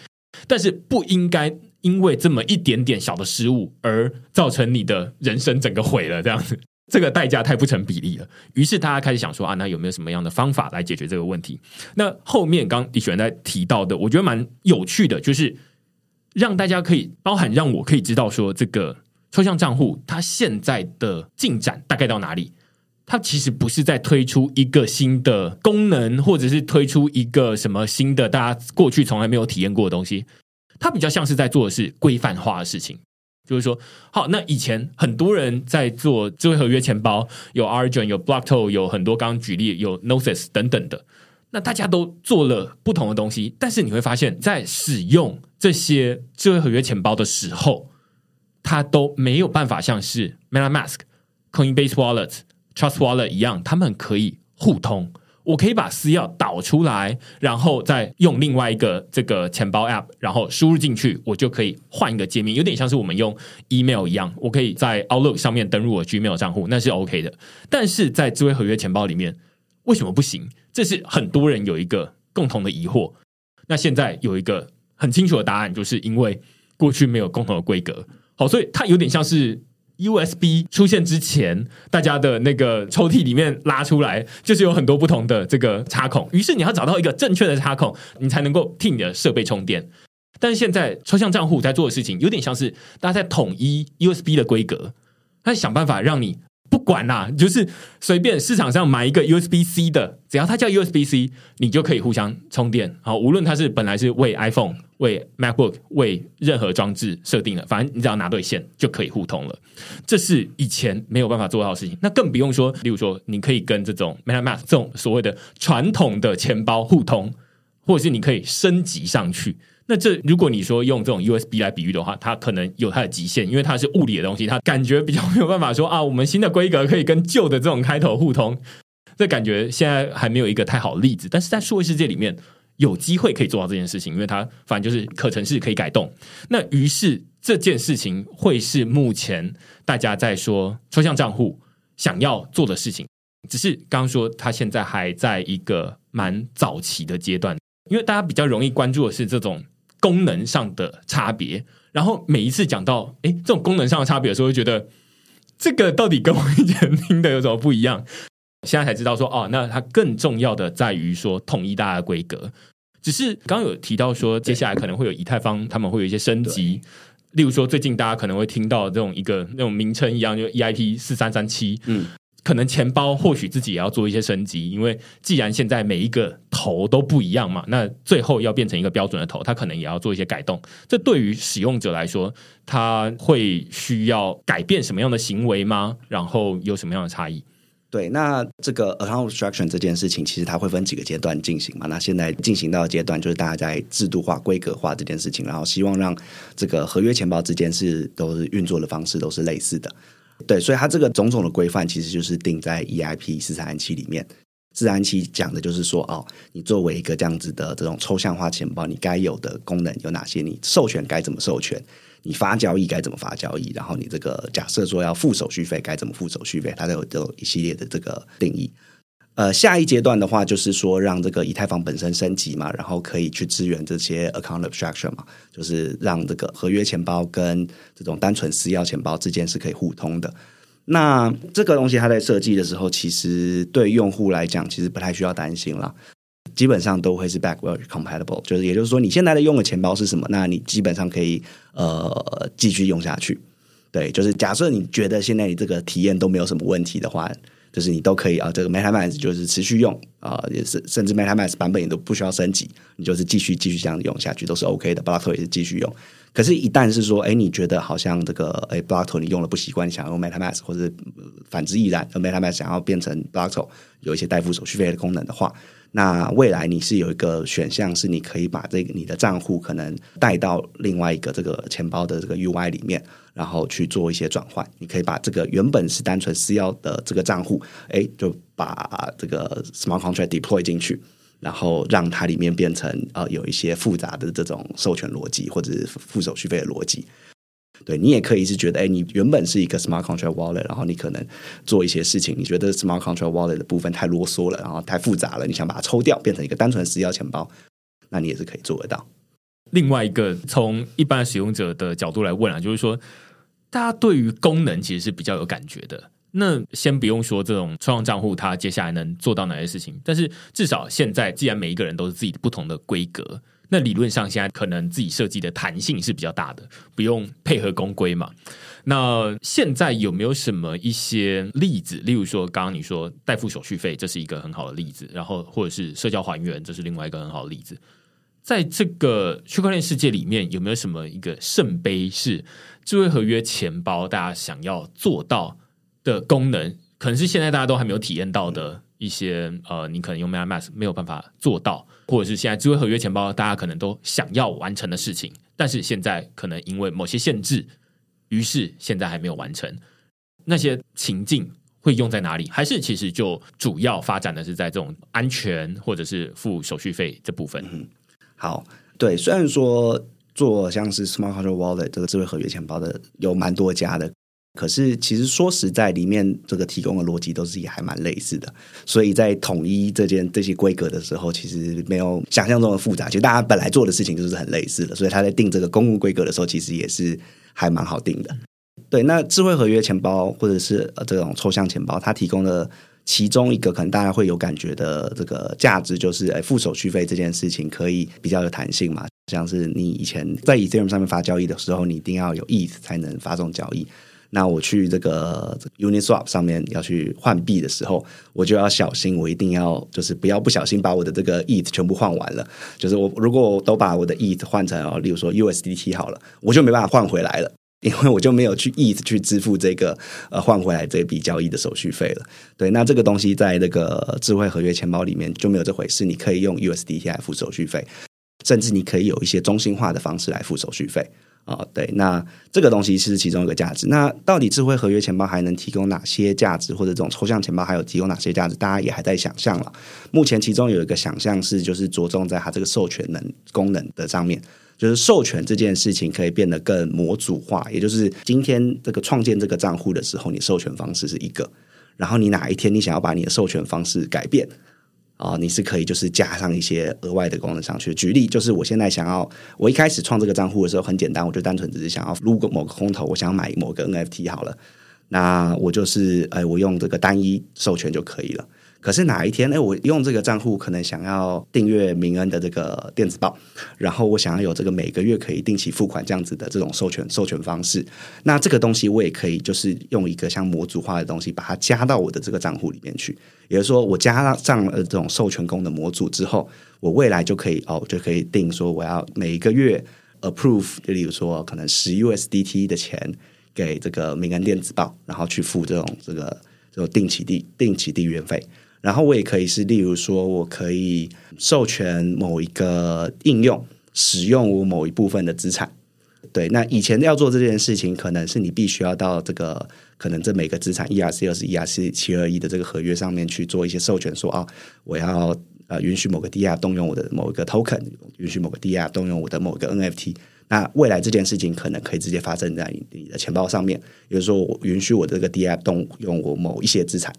但是不应该因为这么一点点小的失误而造成你的人生整个毁了，这样子，这个代价太不成比例了。于是大家开始想说啊，那有没有什么样的方法来解决这个问题？那后面刚李璇在提到的，我觉得蛮有趣的，就是让大家可以包含让我可以知道说，这个抽象账户它现在的进展大概到哪里。它其实不是在推出一个新的功能，或者是推出一个什么新的大家过去从来没有体验过的东西。它比较像是在做的是规范化的事情，就是说，好，那以前很多人在做智慧合约钱包，有 Argon，有 Blockto，有很多刚刚举例有 Gnosis 等等的，那大家都做了不同的东西，但是你会发现在使用这些智慧合约钱包的时候，它都没有办法像是 MetaMask、Coinbase Wallet、Trust Wallet 一样，他们可以互通。我可以把私钥导出来，然后再用另外一个这个钱包 App，然后输入进去，我就可以换一个界面，有点像是我们用 email 一样，我可以在 Outlook 上面登录我 Gmail 账户，那是 OK 的。但是在智慧合约钱包里面，为什么不行？这是很多人有一个共同的疑惑。那现在有一个很清楚的答案，就是因为过去没有共同的规格，好，所以它有点像是。USB 出现之前，大家的那个抽屉里面拉出来，就是有很多不同的这个插孔。于是你要找到一个正确的插孔，你才能够替你的设备充电。但是现在抽象账户在做的事情，有点像是大家在统一 USB 的规格，他想办法让你。不管啦，就是随便市场上买一个 USB C 的，只要它叫 USB C，你就可以互相充电。好，无论它是本来是为 iPhone、为 MacBook、为任何装置设定的，反正你只要拿对线就可以互通了。这是以前没有办法做到的事情。那更不用说，例如说，你可以跟这种 MetaMask 这种所谓的传统的钱包互通，或者是你可以升级上去。那这如果你说用这种 USB 来比喻的话，它可能有它的极限，因为它是物理的东西，它感觉比较没有办法说啊，我们新的规格可以跟旧的这种开头互通。这感觉现在还没有一个太好的例子，但是在数位世界里面有机会可以做到这件事情，因为它反正就是可程式可以改动。那于是这件事情会是目前大家在说抽象账户想要做的事情，只是刚刚说它现在还在一个蛮早期的阶段，因为大家比较容易关注的是这种。功能上的差别，然后每一次讲到哎这种功能上的差别的时候，会觉得这个到底跟我以前听的有什么不一样？现在才知道说哦，那它更重要的在于说统一大家的规格。只是刚有提到说，接下来可能会有以太坊，他们会有一些升级，例如说最近大家可能会听到这种一个那种名称一样，就 EIP 四三三七，嗯。可能钱包或许自己也要做一些升级，因为既然现在每一个头都不一样嘛，那最后要变成一个标准的头，它可能也要做一些改动。这对于使用者来说，他会需要改变什么样的行为吗？然后有什么样的差异？对，那这个 account abstraction 这件事情，其实它会分几个阶段进行嘛？那现在进行到的阶段，就是大家在制度化、规格化这件事情，然后希望让这个合约钱包之间是都是运作的方式都是类似的。对，所以它这个种种的规范，其实就是定在 EIP 四三七里面。四三七讲的就是说，哦，你作为一个这样子的这种抽象化钱包，你该有的功能有哪些？你授权该怎么授权？你发交易该怎么发交易？然后你这个假设说要付手续费，该怎么付手续费？它都有都有一系列的这个定义。呃，下一阶段的话，就是说让这个以太坊本身升级嘛，然后可以去支援这些 account abstraction 嘛，就是让这个合约钱包跟这种单纯私钥钱包之间是可以互通的。那这个东西它在设计的时候，其实对用户来讲，其实不太需要担心了，基本上都会是 backward compatible，就是也就是说，你现在的用的钱包是什么，那你基本上可以呃继续用下去。对，就是假设你觉得现在你这个体验都没有什么问题的话。就是你都可以啊，这个 MetaMask 就是持续用啊，也是甚至 MetaMask 版本也都不需要升级，你就是继续继续这样用下去都是 OK 的。Blockto 也是继续用，可是，一旦是说，哎，你觉得好像这个哎 Blockto 你用了不习惯，想用 MetaMask，或者反之亦然，MetaMask 想要变成 Blockto 有一些代付手续费的功能的话，那未来你是有一个选项，是你可以把这个你的账户可能带到另外一个这个钱包的这个 UI 里面。然后去做一些转换，你可以把这个原本是单纯私钥的这个账户，哎，就把这个 smart contract deploy 进去，然后让它里面变成呃有一些复杂的这种授权逻辑或者是付手续费的逻辑。对你也可以是觉得，哎，你原本是一个 smart contract wallet，然后你可能做一些事情，你觉得 smart contract wallet 的部分太啰嗦了，然后太复杂了，你想把它抽掉，变成一个单纯私钥钱包，那你也是可以做得到。另外一个从一般使用者的角度来问啊，就是说，大家对于功能其实是比较有感觉的。那先不用说这种创账户，它接下来能做到哪些事情，但是至少现在，既然每一个人都是自己不同的规格，那理论上现在可能自己设计的弹性是比较大的，不用配合公规嘛。那现在有没有什么一些例子？例如说，刚刚你说代付手续费，这是一个很好的例子，然后或者是社交还原，这是另外一个很好的例子。在这个区块链世界里面，有没有什么一个圣杯是智慧合约钱包大家想要做到的功能？可能是现在大家都还没有体验到的一些呃，你可能用 MetaMask 没有办法做到，或者是现在智慧合约钱包大家可能都想要完成的事情，但是现在可能因为某些限制，于是现在还没有完成。那些情境会用在哪里？还是其实就主要发展的是在这种安全或者是付手续费这部分？好，对，虽然说做像是 Smart Contract Wallet 这个智慧合约钱包的有蛮多家的，可是其实说实在，里面这个提供的逻辑都是也还蛮类似的，所以在统一这件这些规格的时候，其实没有想象中的复杂。其实大家本来做的事情就是很类似的，所以他在定这个公共规格的时候，其实也是还蛮好定的。对，那智慧合约钱包或者是这种抽象钱包，它提供的。其中一个可能大家会有感觉的这个价值，就是哎，付手续费这件事情可以比较有弹性嘛。像是你以前在 Ethereum 上面发交易的时候，你一定要有 ETH 才能发送交易。那我去这个 Uniswap 上面要去换币的时候，我就要小心，我一定要就是不要不小心把我的这个 ETH 全部换完了。就是我如果我都把我的 ETH 换成哦，例如说 USDT 好了，我就没办法换回来了。因为我就没有去 ETH 去支付这个呃换回来这笔交易的手续费了。对，那这个东西在那个智慧合约钱包里面就没有这回事。你可以用 USDT 来付手续费，甚至你可以有一些中心化的方式来付手续费啊。对，那这个东西是其中一个价值。那到底智慧合约钱包还能提供哪些价值，或者这种抽象钱包还有提供哪些价值？大家也还在想象了。目前其中有一个想象是，就是着重在它这个授权能功能的上面。就是授权这件事情可以变得更模组化，也就是今天这个创建这个账户的时候，你授权方式是一个，然后你哪一天你想要把你的授权方式改变啊，你是可以就是加上一些额外的功能上去。举例就是我现在想要，我一开始创这个账户的时候很简单，我就单纯只是想要撸个某个空头，我想买某个 NFT 好了，那我就是哎，我用这个单一授权就可以了。可是哪一天，哎，我用这个账户可能想要订阅明恩的这个电子报，然后我想要有这个每个月可以定期付款这样子的这种授权授权方式，那这个东西我也可以就是用一个像模组化的东西把它加到我的这个账户里面去。也就是说，我加上了这种授权功能模组之后，我未来就可以哦，就可以定说我要每一个月 approve，就例如说可能十 USDT 的钱给这个明恩电子报，然后去付这种这个这种定期定定期订阅费。然后我也可以是，例如说，我可以授权某一个应用使用我某一部分的资产。对，那以前要做这件事情，可能是你必须要到这个可能这每个资产 ERC 二是 ERC 七二一的这个合约上面去做一些授权，说啊，我要呃允许某个 D R 动用我的某一个 token，允许某个 D R 动用我的某一个 NFT。那未来这件事情可能可以直接发生在你的钱包上面，比如说我允许我这个 D R 动用我某一些资产。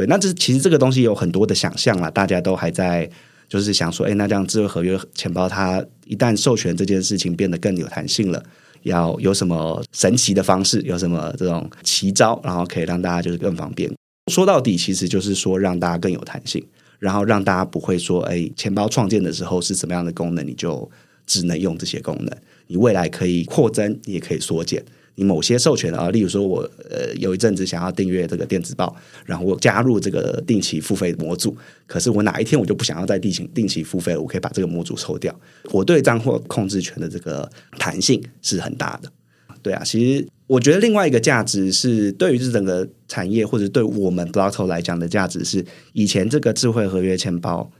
对，那这其实这个东西有很多的想象啦，大家都还在就是想说，哎，那这样智慧合约钱包它一旦授权这件事情变得更有弹性了，要有什么神奇的方式，有什么这种奇招，然后可以让大家就是更方便。说到底，其实就是说让大家更有弹性，然后让大家不会说，哎，钱包创建的时候是什么样的功能，你就只能用这些功能，你未来可以扩增，你也可以缩减。你某些授权啊，例如说我呃有一阵子想要订阅这个电子报，然后我加入这个定期付费模组，可是我哪一天我就不想要再定期定期付费了，我可以把这个模组抽掉。我对账户控制权的这个弹性是很大的。对啊，其实我觉得另外一个价值是对于这整个产业或者对我们 Blockto 来讲的价值是，以前这个智慧合约钱包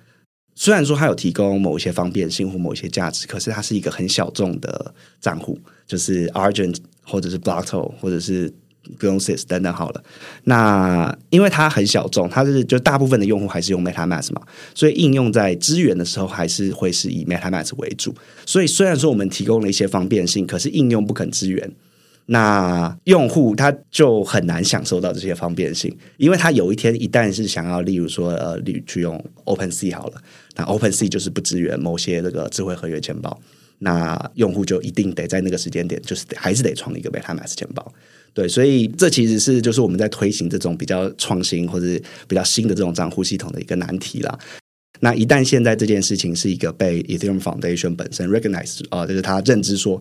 虽然说它有提供某一些方便性或某一些价值，可是它是一个很小众的账户，就是 Argent。或者是 Blockto，或者是 g o n s y s 等等好了。那因为它很小众，它是就大部分的用户还是用 MetaMask 嘛，所以应用在支援的时候还是会是以 MetaMask 为主。所以虽然说我们提供了一些方便性，可是应用不肯支援，那用户他就很难享受到这些方便性。因为他有一天一旦是想要，例如说呃，你去用 OpenSea 好了，那 OpenSea 就是不支援某些这个智慧合约钱包。那用户就一定得在那个时间点，就是还是得创一个 MetaMask 钱包。对，所以这其实是就是我们在推行这种比较创新或者比较新的这种账户系统的一个难题啦。那一旦现在这件事情是一个被 Ethereum Foundation 本身 recognize 啊，就是他认知说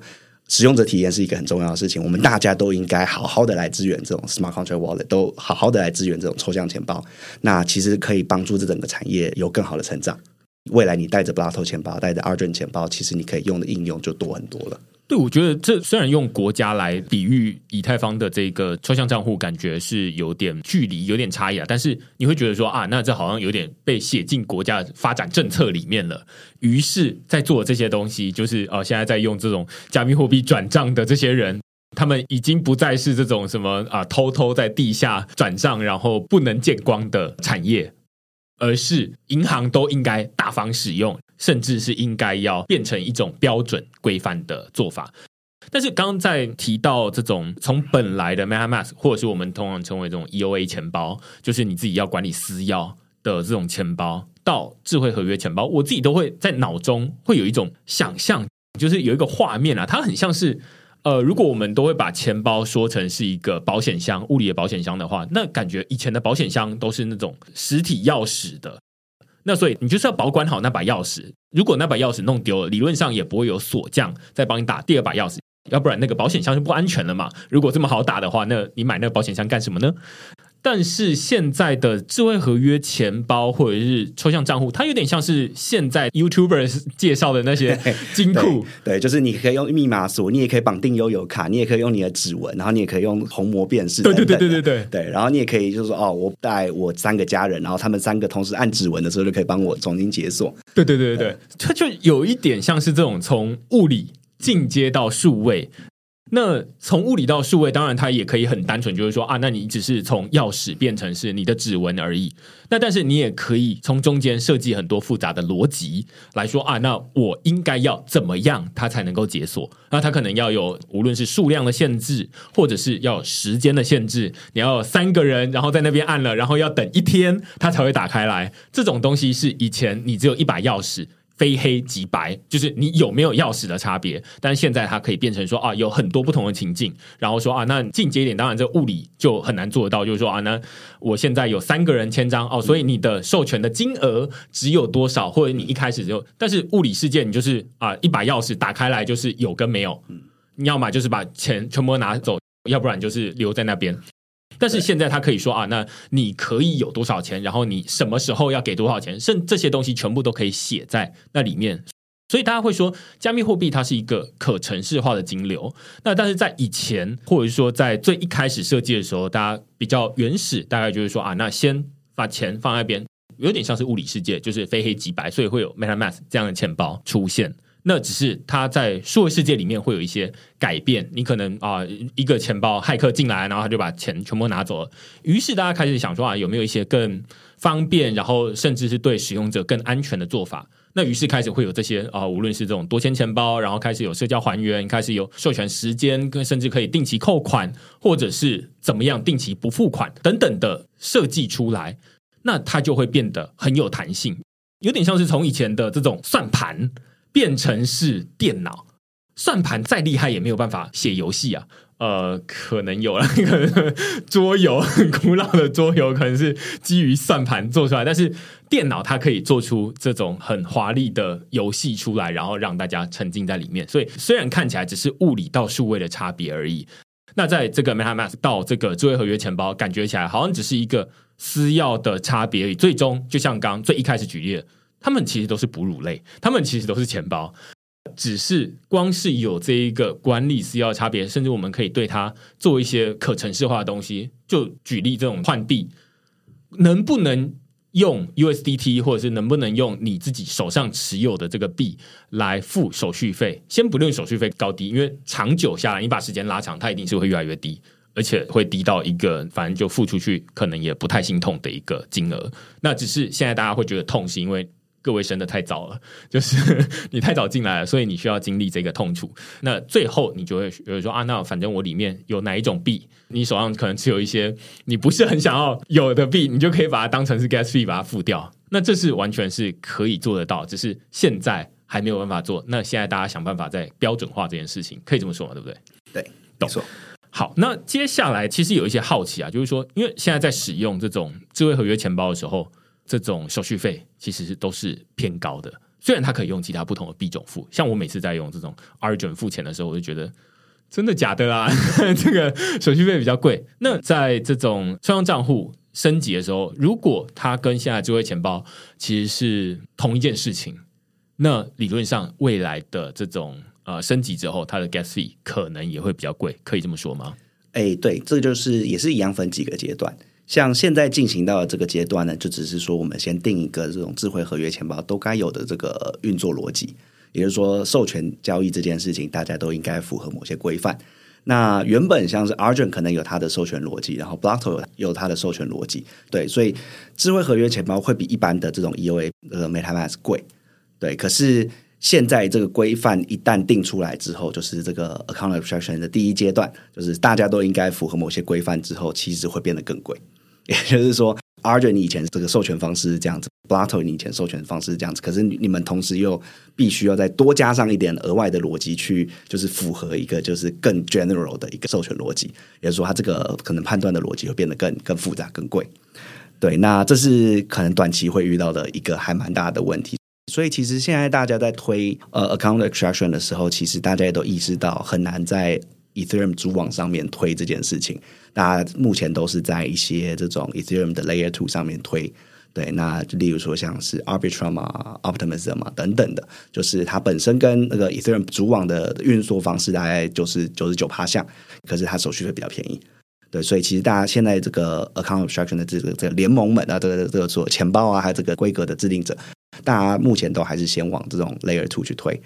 使用者体验是一个很重要的事情，我们大家都应该好好的来支援这种 Smart Contract Wallet，都好好的来支援这种抽象钱包。那其实可以帮助这整个产业有更好的成长。未来你带着 Blato 钱包，带着 Argent 钱包，其实你可以用的应用就多很多了。对，我觉得这虽然用国家来比喻以太坊的这个抽象账户，感觉是有点距离、有点差异啊。但是你会觉得说啊，那这好像有点被写进国家发展政策里面了。于是，在做这些东西，就是哦，现在在用这种加密货币转账的这些人，他们已经不再是这种什么啊，偷偷在地下转账，然后不能见光的产业。而是银行都应该大方使用，甚至是应该要变成一种标准规范的做法。但是刚刚在提到这种从本来的 MetaMask，或者是我们通常称为这种 EOA 钱包，就是你自己要管理私钥的这种钱包，到智慧合约钱包，我自己都会在脑中会有一种想象，就是有一个画面啊，它很像是。呃，如果我们都会把钱包说成是一个保险箱，物理的保险箱的话，那感觉以前的保险箱都是那种实体钥匙的。那所以你就是要保管好那把钥匙，如果那把钥匙弄丢了，理论上也不会有锁匠再帮你打第二把钥匙，要不然那个保险箱就不安全了嘛。如果这么好打的话，那你买那个保险箱干什么呢？但是现在的智慧合约钱包或者是抽象账户，它有点像是现在 YouTuber 介绍的那些 金库。对，就是你可以用密码锁，你也可以绑定悠游卡，你也可以用你的指纹，然后你也可以用虹膜辨识。对对对对对对对。然后你也可以就是说，哦，我带我三个家人，然后他们三个同时按指纹的时候，就可以帮我重新解锁。对对对对对，它就有一点像是这种从物理进阶到数位。那从物理到数位，当然它也可以很单纯，就是说啊，那你只是从钥匙变成是你的指纹而已。那但是你也可以从中间设计很多复杂的逻辑来说啊，那我应该要怎么样它才能够解锁？那它可能要有无论是数量的限制，或者是要时间的限制。你要三个人，然后在那边按了，然后要等一天，它才会打开来。这种东西是以前你只有一把钥匙。非黑即白，就是你有没有钥匙的差别。但是现在它可以变成说啊，有很多不同的情境，然后说啊，那进阶一点，当然这物理就很难做得到。就是说啊，那我现在有三个人签章哦，所以你的授权的金额只有多少，或者你一开始就，但是物理世界你就是啊，一把钥匙打开来就是有跟没有，你要么就是把钱全部拿走，要不然就是留在那边。但是现在他可以说啊，那你可以有多少钱，然后你什么时候要给多少钱，甚这些东西全部都可以写在那里面。所以大家会说，加密货币它是一个可程式化的金流。那但是在以前，或者是说在最一开始设计的时候，大家比较原始，大概就是说啊，那先把钱放在边，有点像是物理世界，就是非黑即白，所以会有 MetaMask 这样的钱包出现。那只是它在数位世界里面会有一些改变，你可能啊一个钱包骇客进来，然后他就把钱全部拿走了。于是大家开始想说啊，有没有一些更方便，然后甚至是对使用者更安全的做法？那于是开始会有这些啊，无论是这种多签钱包，然后开始有社交还原，开始有授权时间，跟甚至可以定期扣款，或者是怎么样定期不付款等等的设计出来，那它就会变得很有弹性，有点像是从以前的这种算盘。变成是电脑算盘再厉害也没有办法写游戏啊，呃，可能有了 桌游，很古老的桌游可能是基于算盘做出来，但是电脑它可以做出这种很华丽的游戏出来，然后让大家沉浸在里面。所以虽然看起来只是物理到数位的差别而已，那在这个 MetaMask 到这个智慧合约钱包，感觉起来好像只是一个私钥的差别而已。最终就像刚最一开始举例。他们其实都是哺乳类，他们其实都是钱包，只是光是有这一个管理需要差别，甚至我们可以对它做一些可程式化的东西。就举例这种换币，能不能用 USDT，或者是能不能用你自己手上持有的这个币来付手续费？先不论手续费高低，因为长久下来，你把时间拉长，它一定是会越来越低，而且会低到一个反正就付出去可能也不太心痛的一个金额。那只是现在大家会觉得痛，是因为。各位生的太早了，就是 你太早进来了，所以你需要经历这个痛楚。那最后你就会有人说啊，那反正我里面有哪一种币，你手上可能持有一些你不是很想要有的币，你就可以把它当成是 gas fee 把它付掉。那这是完全是可以做得到，只是现在还没有办法做，那现在大家想办法在标准化这件事情，可以这么说嘛？对不对？对，懂。好，那接下来其实有一些好奇啊，就是说，因为现在在使用这种智慧合约钱包的时候，这种手续费其实是都是偏高的。虽然它可以用其他不同的币种付，像我每次在用这种 Argent 付钱的时候，我就觉得真的假的啊？这个手续费比较贵。那在这种双向账户升级的时候，如果它跟现在智慧钱包其实是同一件事情，那理论上未来的这种呃升级之后，它的 gas fee 可能也会比较贵，可以这么说吗？哎，对，这个就是也是一样分几个阶段。像现在进行到的这个阶段呢，就只是说我们先定一个这种智慧合约钱包都该有的这个运作逻辑，也就是说授权交易这件事情，大家都应该符合某些规范。那原本像是 Argent 可能有它的授权逻辑，然后 Blockto 有有它的授权逻辑，对，所以智慧合约钱包会比一般的这种 EOA 呃 MetaMask 贵，对，可是。现在这个规范一旦定出来之后，就是这个 account abstraction 的第一阶段，就是大家都应该符合某些规范之后，其实会变得更贵。也就是说，Argent 以前这个授权方式是这样子 b l a t o 你以前授权方式是这样子，可是你们同时又必须要再多加上一点额外的逻辑去，就是符合一个就是更 general 的一个授权逻辑。也就是说，它这个可能判断的逻辑会变得更更复杂、更贵。对，那这是可能短期会遇到的一个还蛮大的问题。所以，其实现在大家在推呃 account extraction 的时候，其实大家也都意识到很难在 Ethereum 主网上面推这件事情。大家目前都是在一些这种 Ethereum 的 Layer Two 上面推。对，那例如说像是 Arbitrum 啊、Optimism 啊等等的，就是它本身跟那个 Ethereum 主网的运作方式大概就是九十九趴像，可是它手续费比较便宜。对，所以其实大家现在这个 account Abstraction 的这个这个联盟们啊，这个这个做钱包啊，还有这个规格的制定者。大家目前都还是先往这种 Layer Two 去推。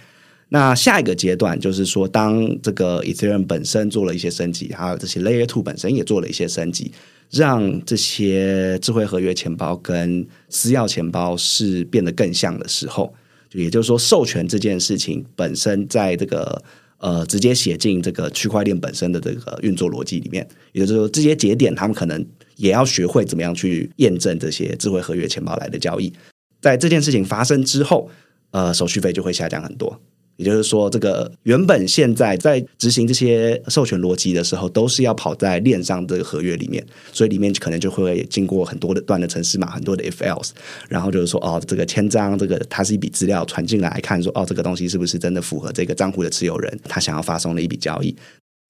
那下一个阶段就是说，当这个 Ethereum 本身做了一些升级，还有这些 Layer Two 本身也做了一些升级，让这些智慧合约钱包跟私钥钱包是变得更像的时候，就也就是说，授权这件事情本身在这个呃直接写进这个区块链本身的这个运作逻辑里面，也就是说，这些节点他们可能也要学会怎么样去验证这些智慧合约钱包来的交易。在这件事情发生之后，呃，手续费就会下降很多。也就是说，这个原本现在在执行这些授权逻辑的时候，都是要跑在链上这个合约里面，所以里面可能就会经过很多的段的程式码，很多的 if else，然后就是说，哦，这个签章，这个它是一笔资料传进来，看说，哦，这个东西是不是真的符合这个账户的持有人他想要发送的一笔交易？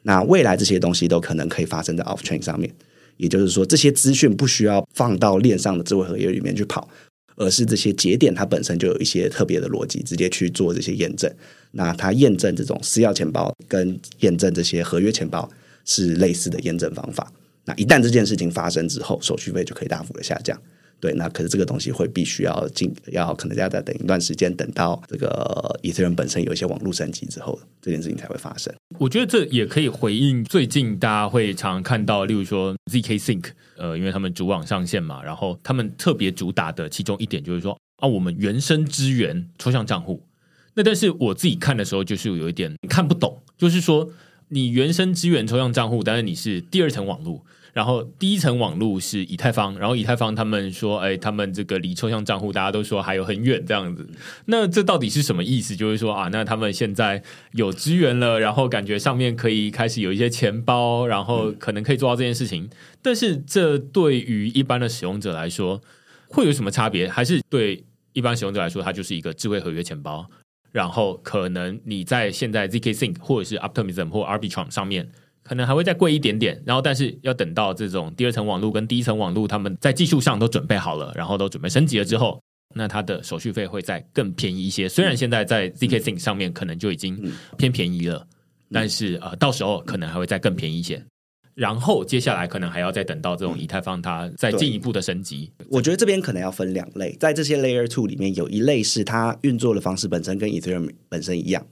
那未来这些东西都可能可以发生在 off chain 上面，也就是说，这些资讯不需要放到链上的智慧合约里面去跑。而是这些节点，它本身就有一些特别的逻辑，直接去做这些验证。那它验证这种私钥钱包跟验证这些合约钱包是类似的验证方法。那一旦这件事情发生之后，手续费就可以大幅的下降。对，那可是这个东西会必须要进，要可能要再等一段时间，等到这个以色列本身有一些网络升级之后，这件事情才会发生。我觉得这也可以回应最近大家会常看到，例如说 ZK Sync，呃，因为他们主网上线嘛，然后他们特别主打的其中一点就是说啊，我们原生支援抽象账户。那但是我自己看的时候，就是有一点看不懂，就是说你原生支援抽象账户，但是你是第二层网络。然后第一层网路是以太坊，然后以太坊他们说，哎，他们这个离抽象账户大家都说还有很远这样子。那这到底是什么意思？就是说啊，那他们现在有资源了，然后感觉上面可以开始有一些钱包，然后可能可以做到这件事情。但是这对于一般的使用者来说会有什么差别？还是对一般使用者来说，它就是一个智慧合约钱包？然后可能你在现在 zk sync 或者是 optimism 或 arbitrum 上面。可能还会再贵一点点，然后但是要等到这种第二层网络跟第一层网络他们在技术上都准备好了，然后都准备升级了之后，那它的手续费会再更便宜一些。虽然现在在 zk sync 上面可能就已经偏便宜了，但是呃，到时候可能还会再更便宜一些。然后接下来可能还要再等到这种以太坊它再进一步的升级。我觉得这边可能要分两类，在这些 layer two 里面有一类是它运作的方式本身跟 Ethereum 本身一样。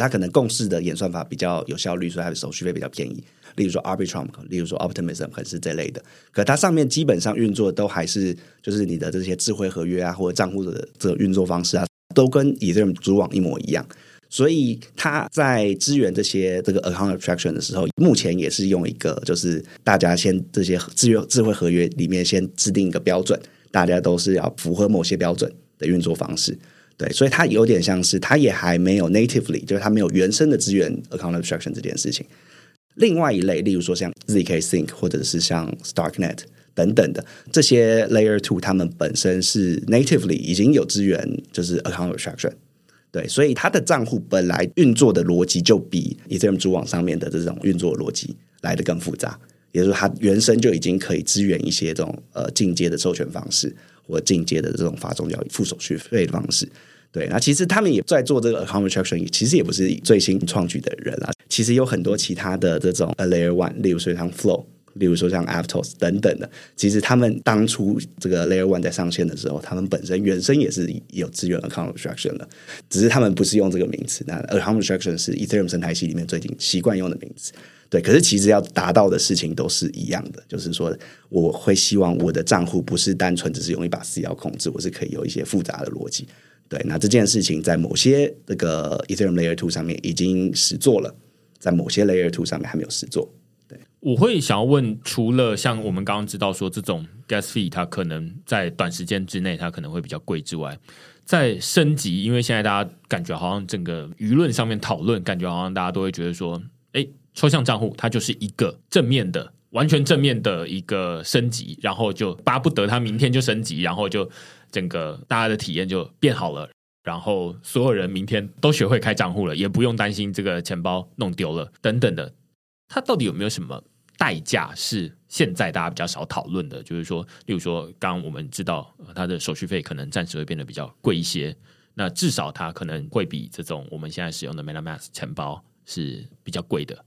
它可能共识的演算法比较有效率，所以它的手续费比较便宜。例如说 Arbitrum，例如说 Optimism，可能是这类的。可它上面基本上运作都还是就是你的这些智慧合约啊，或者账户的这运作方式啊，都跟 Ethereum 主网一模一样。所以它在支援这些这个 account abstraction 的时候，目前也是用一个就是大家先这些智慧智慧合约里面先制定一个标准，大家都是要符合某些标准的运作方式。对，所以它有点像是它也还没有 natively，就是它没有原生的资源 account abstraction 这件事情。另外一类，例如说像 zk sync 或者是像 starknet 等等的这些 layer two，他们本身是 natively 已经有资源，就是 account abstraction。对，所以它的账户本来运作的逻辑就比 Ethereum 主网上面的这种运作逻辑来的更复杂。也就是说，它原生就已经可以支援一些这种呃进阶的授权方式，或进阶的这种法中交易付手续费的方式。对，那其实他们也在做这个 account abstraction，其实也不是最新创举的人啊。其实有很多其他的这种 layer one，例如说像 Flow，例如说像 Aptos 等等的。其实他们当初这个 layer one 在上线的时候，他们本身原生也是有资源 account abstraction 的，只是他们不是用这个名词。那 account abstraction 是 Ethereum 生态系里面最近习惯用的名词。对，可是其实要达到的事情都是一样的，就是说，我会希望我的账户不是单纯只是用一把私钥控制，我是可以有一些复杂的逻辑。对，那这件事情在某些这个 Ethereum Layer Two 上面已经实做了，在某些 Layer Two 上面还没有实做。对，我会想要问，除了像我们刚刚知道说这种 Gas Fee 它可能在短时间之内它可能会比较贵之外，在升级，因为现在大家感觉好像整个舆论上面讨论，感觉好像大家都会觉得说，哎。抽象账户，它就是一个正面的、完全正面的一个升级，然后就巴不得它明天就升级，然后就整个大家的体验就变好了，然后所有人明天都学会开账户了，也不用担心这个钱包弄丢了等等的。它到底有没有什么代价是现在大家比较少讨论的？就是说，例如说，刚刚我们知道它的手续费可能暂时会变得比较贵一些，那至少它可能会比这种我们现在使用的 MetaMask 钱包是比较贵的。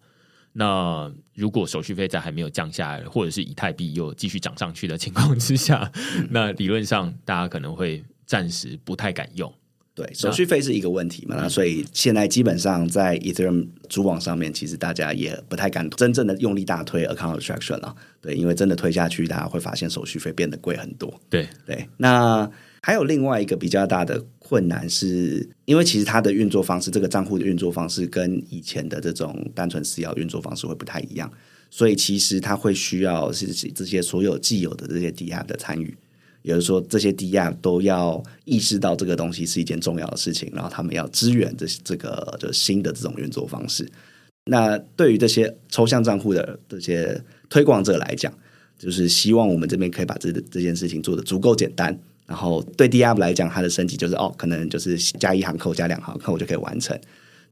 那如果手续费在还没有降下来，或者是以太币又继续涨上去的情况之下，那理论上大家可能会暂时不太敢用。对，手续费是一个问题嘛？那所以现在基本上在 Ethereum 主网上面，其实大家也不太敢真正的用力大推 Account Abstraction 了。对，因为真的推下去，大家会发现手续费变得贵很多。对对，那。还有另外一个比较大的困难，是因为其实它的运作方式，这个账户的运作方式跟以前的这种单纯私钥运作方式会不太一样，所以其实它会需要是这些所有既有的这些 D App 的参与，也就是说，这些 D App 都要意识到这个东西是一件重要的事情，然后他们要支援这这个就新的这种运作方式。那对于这些抽象账户的这些推广者来讲，就是希望我们这边可以把这这件事情做的足够简单。然后对 D App 来讲，它的升级就是哦，可能就是加一行扣加两行扣，我就可以完成。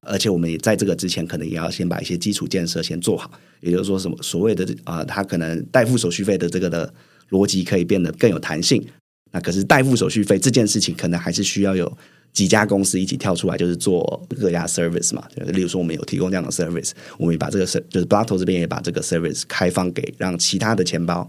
而且我们也在这个之前，可能也要先把一些基础建设先做好。也就是说，什么所谓的啊，它可能代付手续费的这个的逻辑可以变得更有弹性。那可是代付手续费这件事情，可能还是需要有几家公司一起跳出来，就是做各家 service 嘛。例如说，我们有提供这样的 service，我们也把这个就是 Block 这边也把这个 service 开放给让其他的钱包。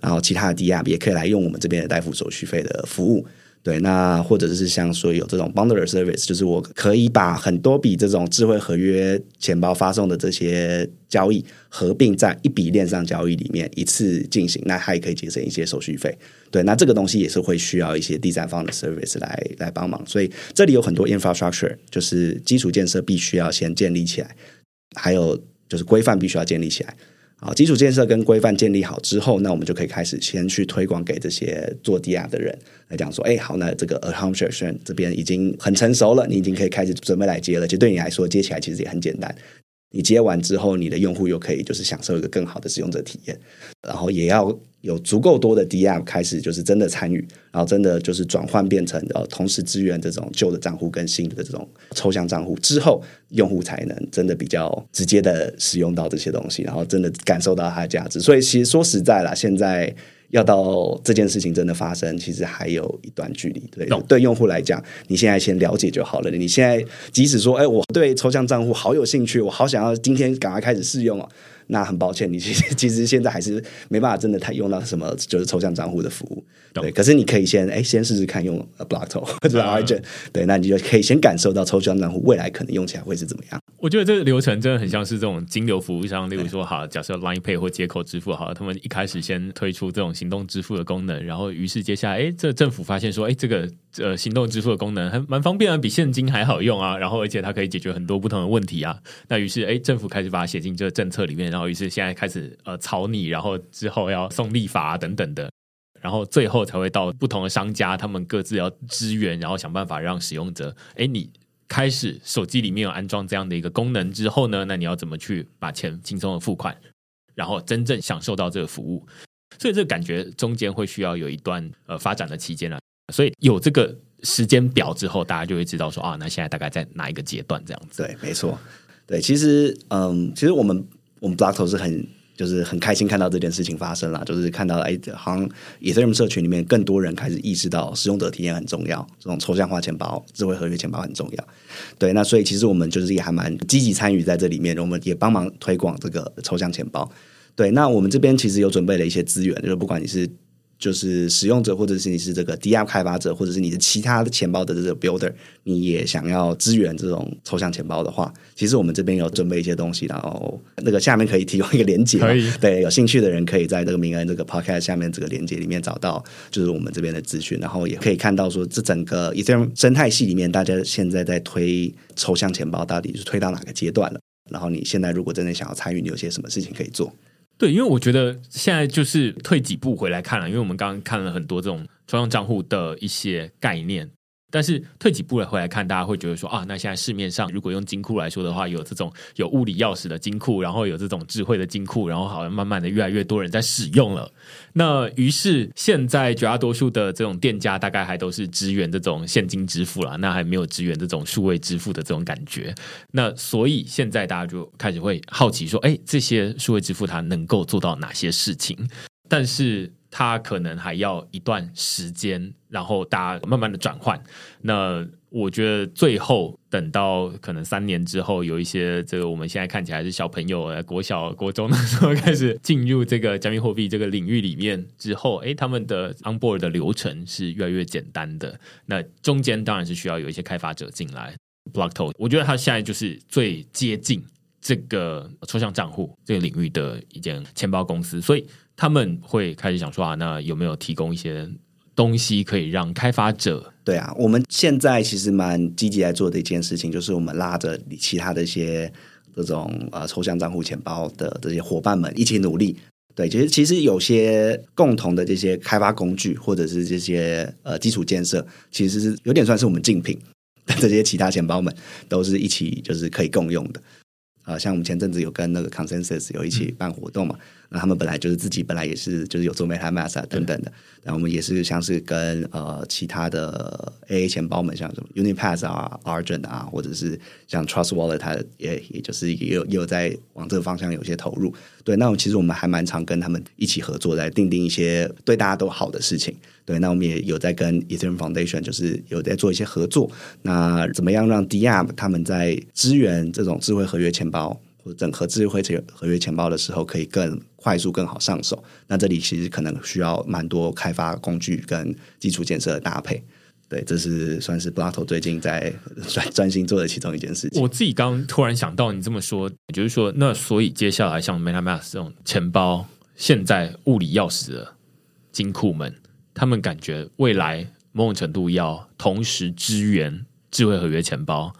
然后其他的 DR 也可以来用我们这边的代付手续费的服务，对，那或者是像说有这种 Bundler Service，就是我可以把很多笔这种智慧合约钱包发送的这些交易合并在一笔链上交易里面一次进行，那它也可以节省一些手续费。对，那这个东西也是会需要一些第三方的 service 来来帮忙，所以这里有很多 infrastructure，就是基础建设必须要先建立起来，还有就是规范必须要建立起来。好，基础建设跟规范建立好之后，那我们就可以开始先去推广给这些做 D R 的人来讲说，哎，好，那这个 Accountation 这边已经很成熟了，你已经可以开始准备来接了。其实对你来说，接起来其实也很简单。你接完之后，你的用户又可以就是享受一个更好的使用者体验，然后也要有足够多的 D M 开始就是真的参与，然后真的就是转换变成呃同时支援这种旧的账户跟新的这种抽象账户之后，用户才能真的比较直接的使用到这些东西，然后真的感受到它的价值。所以其实说实在啦，现在。要到这件事情真的发生，其实还有一段距离。对，对用户来讲，你现在先了解就好了。你现在即使说，哎，我对抽象账户好有兴趣，我好想要今天赶快开始试用哦。那很抱歉，你其实 其实现在还是没办法真的太用到什么就是抽象账户的服务。对，可是你可以先哎先试试看用 Blockto 或者 Origin，对，那你就可以先感受到抽象账户未来可能用起来会是怎么样。我觉得这个流程真的很像是这种金流服务商，例如说，好，假设 Line Pay 或接口支付，好，他们一开始先推出这种行动支付的功能，然后于是接下来，哎，这政府发现说，哎，这个呃行动支付的功能还蛮方便啊，比现金还好用啊，然后而且它可以解决很多不同的问题啊，那于是哎，政府开始把它写进这个政策里面，然后于是现在开始呃草拟，然后之后要送立法啊等等的。然后最后才会到不同的商家，他们各自要支援，然后想办法让使用者，哎，你开始手机里面有安装这样的一个功能之后呢，那你要怎么去把钱轻松的付款，然后真正享受到这个服务？所以这感觉中间会需要有一段呃发展的期间了。所以有这个时间表之后，大家就会知道说啊，那现在大概在哪一个阶段这样子？对，没错。对，其实嗯，其实我们我们 block 头是很就是很开心看到这件事情发生了，就是看到哎，好像 Ethereum 社群里面更多人开始意识到使用者体验很重要，这种抽象化钱包、智慧合约钱包很重要。对，那所以其实我们就是也还蛮积极参与在这里面，我们也帮忙推广这个抽象钱包。对，那我们这边其实有准备了一些资源，就是不管你是。就是使用者，或者是你是这个 DApp 开发者，或者是你的其他的钱包的这个 builder，你也想要支援这种抽象钱包的话，其实我们这边有准备一些东西，然后那个下面可以提供一个连接，可以。对有兴趣的人可以在这个名恩这个 podcast 下面这个连接里面找到，就是我们这边的资讯，然后也可以看到说这整个 Ethereum 生态系里面，大家现在在推抽象钱包到底是推到哪个阶段了，然后你现在如果真的想要参与，你有些什么事情可以做？对，因为我觉得现在就是退几步回来看了，因为我们刚刚看了很多这种专用账户的一些概念。但是退几步来回来看，大家会觉得说啊，那现在市面上如果用金库来说的话，有这种有物理钥匙的金库，然后有这种智慧的金库，然后好像慢慢的越来越多人在使用了。那于是现在绝大多数的这种店家大概还都是支援这种现金支付了，那还没有支援这种数位支付的这种感觉。那所以现在大家就开始会好奇说，哎，这些数位支付它能够做到哪些事情？但是。它可能还要一段时间，然后大家慢慢的转换。那我觉得最后等到可能三年之后，有一些这个我们现在看起来是小朋友，国小、国中的时候开始进入这个加密货币这个领域里面之后，哎，他们的 onboard 的流程是越来越简单的。那中间当然是需要有一些开发者进来。Blockto，我觉得它现在就是最接近这个抽象账户这个领域的一间钱包公司，所以。他们会开始想说啊，那有没有提供一些东西可以让开发者？对啊，我们现在其实蛮积极来做的一件事情，就是我们拉着其他的一些这种呃抽象账户钱包的这些伙伴们一起努力。对，其实其实有些共同的这些开发工具或者是这些呃基础建设，其实是有点算是我们竞品，但这些其他钱包们都是一起就是可以共用的。呃，像我们前阵子有跟那个 Consensus 有一起办活动嘛。那他们本来就是自己本来也是就是有做 MetaMask 啊等等的，然后我们也是像是跟呃其他的 AA 钱包们，像什么 Unipass 啊、Argent 啊，或者是像 Trust Wallet，它也也就是也有也有在往这个方向有些投入。对，那其实我们还蛮常跟他们一起合作，来定定一些对大家都好的事情。对，那我们也有在跟 Ethereum Foundation，就是有在做一些合作。那怎么样让 d a p 他们在支援这种智慧合约钱包？或整合智慧合合约钱包的时候，可以更快速、更好上手。那这里其实可能需要蛮多开发工具跟基础建设的搭配。对，这是算是 Blato 最近在专专心做的其中一件事情。我自己刚突然想到，你这么说，就是说，那所以接下来像 MetaMask 这种钱包，现在物理钥匙的金库们，他们感觉未来某种程度要同时支援智慧合约钱包。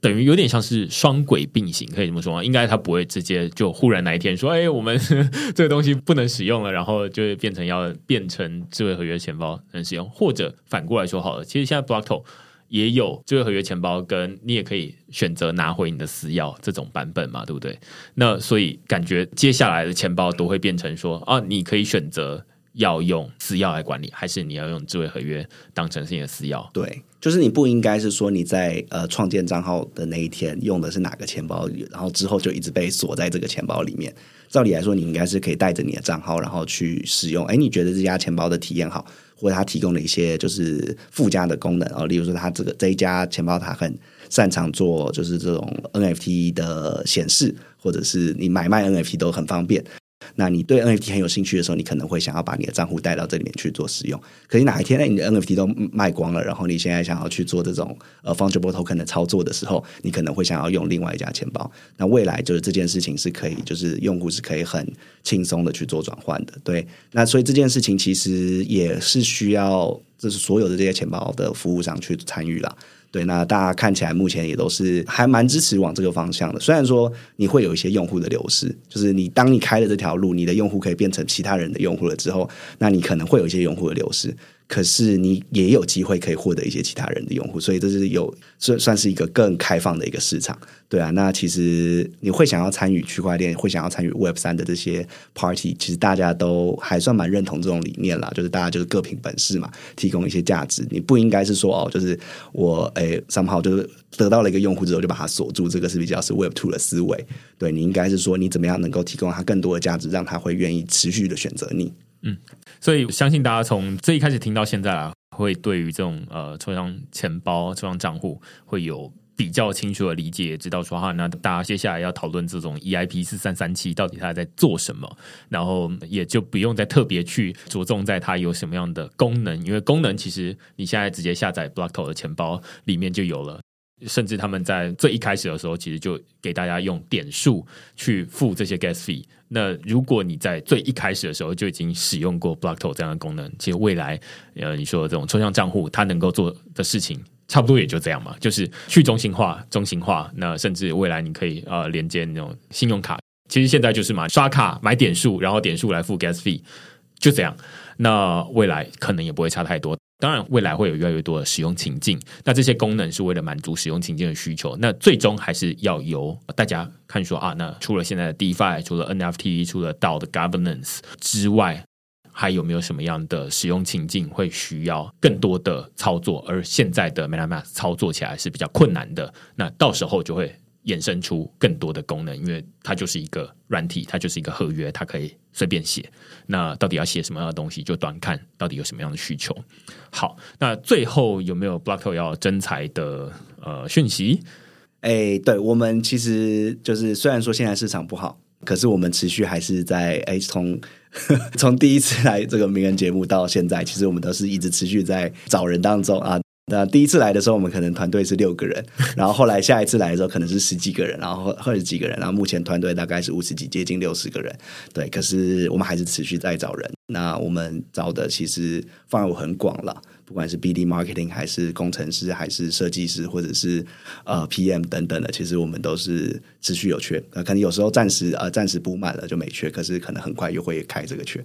等于有点像是双轨并行，可以这么说吗？应该它不会直接就忽然哪一天说，哎，我们 这个东西不能使用了，然后就变成要变成智慧合约钱包能使用，或者反过来说好了，其实现在 Blockto 也有智慧合约钱包，跟你也可以选择拿回你的私钥这种版本嘛，对不对？那所以感觉接下来的钱包都会变成说，啊，你可以选择。要用私钥来管理，还是你要用智慧合约当成是你的私钥？对，就是你不应该是说你在呃创建账号的那一天用的是哪个钱包，然后之后就一直被锁在这个钱包里面。照理来说，你应该是可以带着你的账号，然后去使用。哎，你觉得这家钱包的体验好，或者它提供了一些就是附加的功能啊？例如说，它这个这一家钱包它很擅长做就是这种 NFT 的显示，或者是你买卖 NFT 都很方便。那你对 NFT 很有兴趣的时候，你可能会想要把你的账户带到这里面去做使用。可是哪一天呢？你的 NFT 都卖光了，然后你现在想要去做这种呃 fungible token 的操作的时候，你可能会想要用另外一家钱包。那未来就是这件事情是可以，就是用户是可以很轻松的去做转换的。对，那所以这件事情其实也是需要，就是所有的这些钱包的服务商去参与了。对，那大家看起来目前也都是还蛮支持往这个方向的。虽然说你会有一些用户的流失，就是你当你开了这条路，你的用户可以变成其他人的用户了之后，那你可能会有一些用户的流失。可是你也有机会可以获得一些其他人的用户，所以这是有算算是一个更开放的一个市场，对啊。那其实你会想要参与区块链，会想要参与 Web 三的这些 Party，其实大家都还算蛮认同这种理念啦，就是大家就是各凭本事嘛，提供一些价值。你不应该是说哦，就是我诶，somehow 就是得到了一个用户之后就把它锁住，这个是比较是 Web two 的思维。对你应该是说你怎么样能够提供他更多的价值，让他会愿意持续的选择你。嗯，所以相信大家从这一开始听到现在啊，会对于这种呃抽象钱包、抽象账户会有比较清楚的理解，知道说哈，那大家接下来要讨论这种 EIP 四三三七到底它在做什么，然后也就不用再特别去着重在它有什么样的功能，因为功能其实你现在直接下载 Blockto 的钱包里面就有了。甚至他们在最一开始的时候，其实就给大家用点数去付这些 gas fee。那如果你在最一开始的时候就已经使用过 Blockto 这样的功能，其实未来呃你说这种抽象账户它能够做的事情，差不多也就这样嘛，就是去中心化、中心化。那甚至未来你可以呃连接那种信用卡，其实现在就是嘛，刷卡买点数，然后点数来付 gas fee，就这样。那未来可能也不会差太多。当然，未来会有越来越多的使用情境。那这些功能是为了满足使用情境的需求。那最终还是要由大家看说啊，那除了现在的 DeFi，除了 NFT，除了 DAO 的 Governance 之外，还有没有什么样的使用情境会需要更多的操作？而现在的 MetaMask 操作起来是比较困难的。那到时候就会。衍生出更多的功能，因为它就是一个软体，它就是一个合约，它可以随便写。那到底要写什么样的东西，就端看到底有什么样的需求。好，那最后有没有 Blockto 要增财的呃讯息？哎，对我们其实就是虽然说现在市场不好，可是我们持续还是在哎从 从第一次来这个名人节目到现在，其实我们都是一直持续在找人当中啊。那第一次来的时候，我们可能团队是六个人，然后后来下一次来的时候可能是十几个人，然后二十几个人，然后目前团队大概是五十几，接近六十个人。对，可是我们还是持续在找人。那我们找的其实范围很广了，不管是 BD marketing 还是工程师，还是设计师，或者是呃 PM 等等的，其实我们都是持续有缺。可能有时候暂时呃暂时补满了就没缺，可是可能很快又会开这个缺。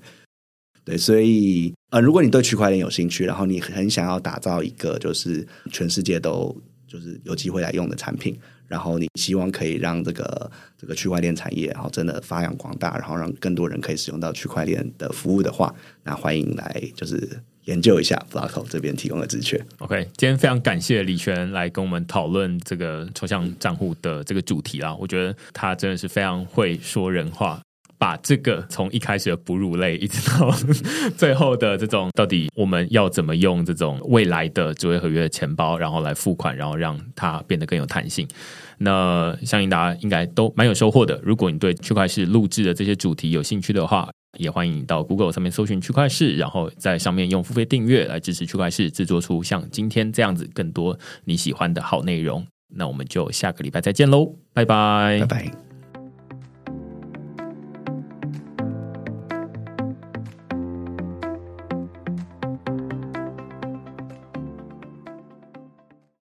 对，所以呃，如果你对区块链有兴趣，然后你很想要打造一个就是全世界都就是有机会来用的产品，然后你希望可以让这个这个区块链产业然后真的发扬光大，然后让更多人可以使用到区块链的服务的话，那欢迎来就是研究一下 blocko 这边提供的资讯。OK，今天非常感谢李泉来跟我们讨论这个抽象账户的这个主题啊，我觉得他真的是非常会说人话。把这个从一开始的哺乳类，一直到最后的这种，到底我们要怎么用这种未来的智慧合约的钱包，然后来付款，然后让它变得更有弹性？那相信大家应该都蛮有收获的。如果你对区块市录制的这些主题有兴趣的话，也欢迎你到 Google 上面搜寻区块市，然后在上面用付费订阅来支持区块市制作出像今天这样子更多你喜欢的好内容。那我们就下个礼拜再见喽，拜拜，拜拜。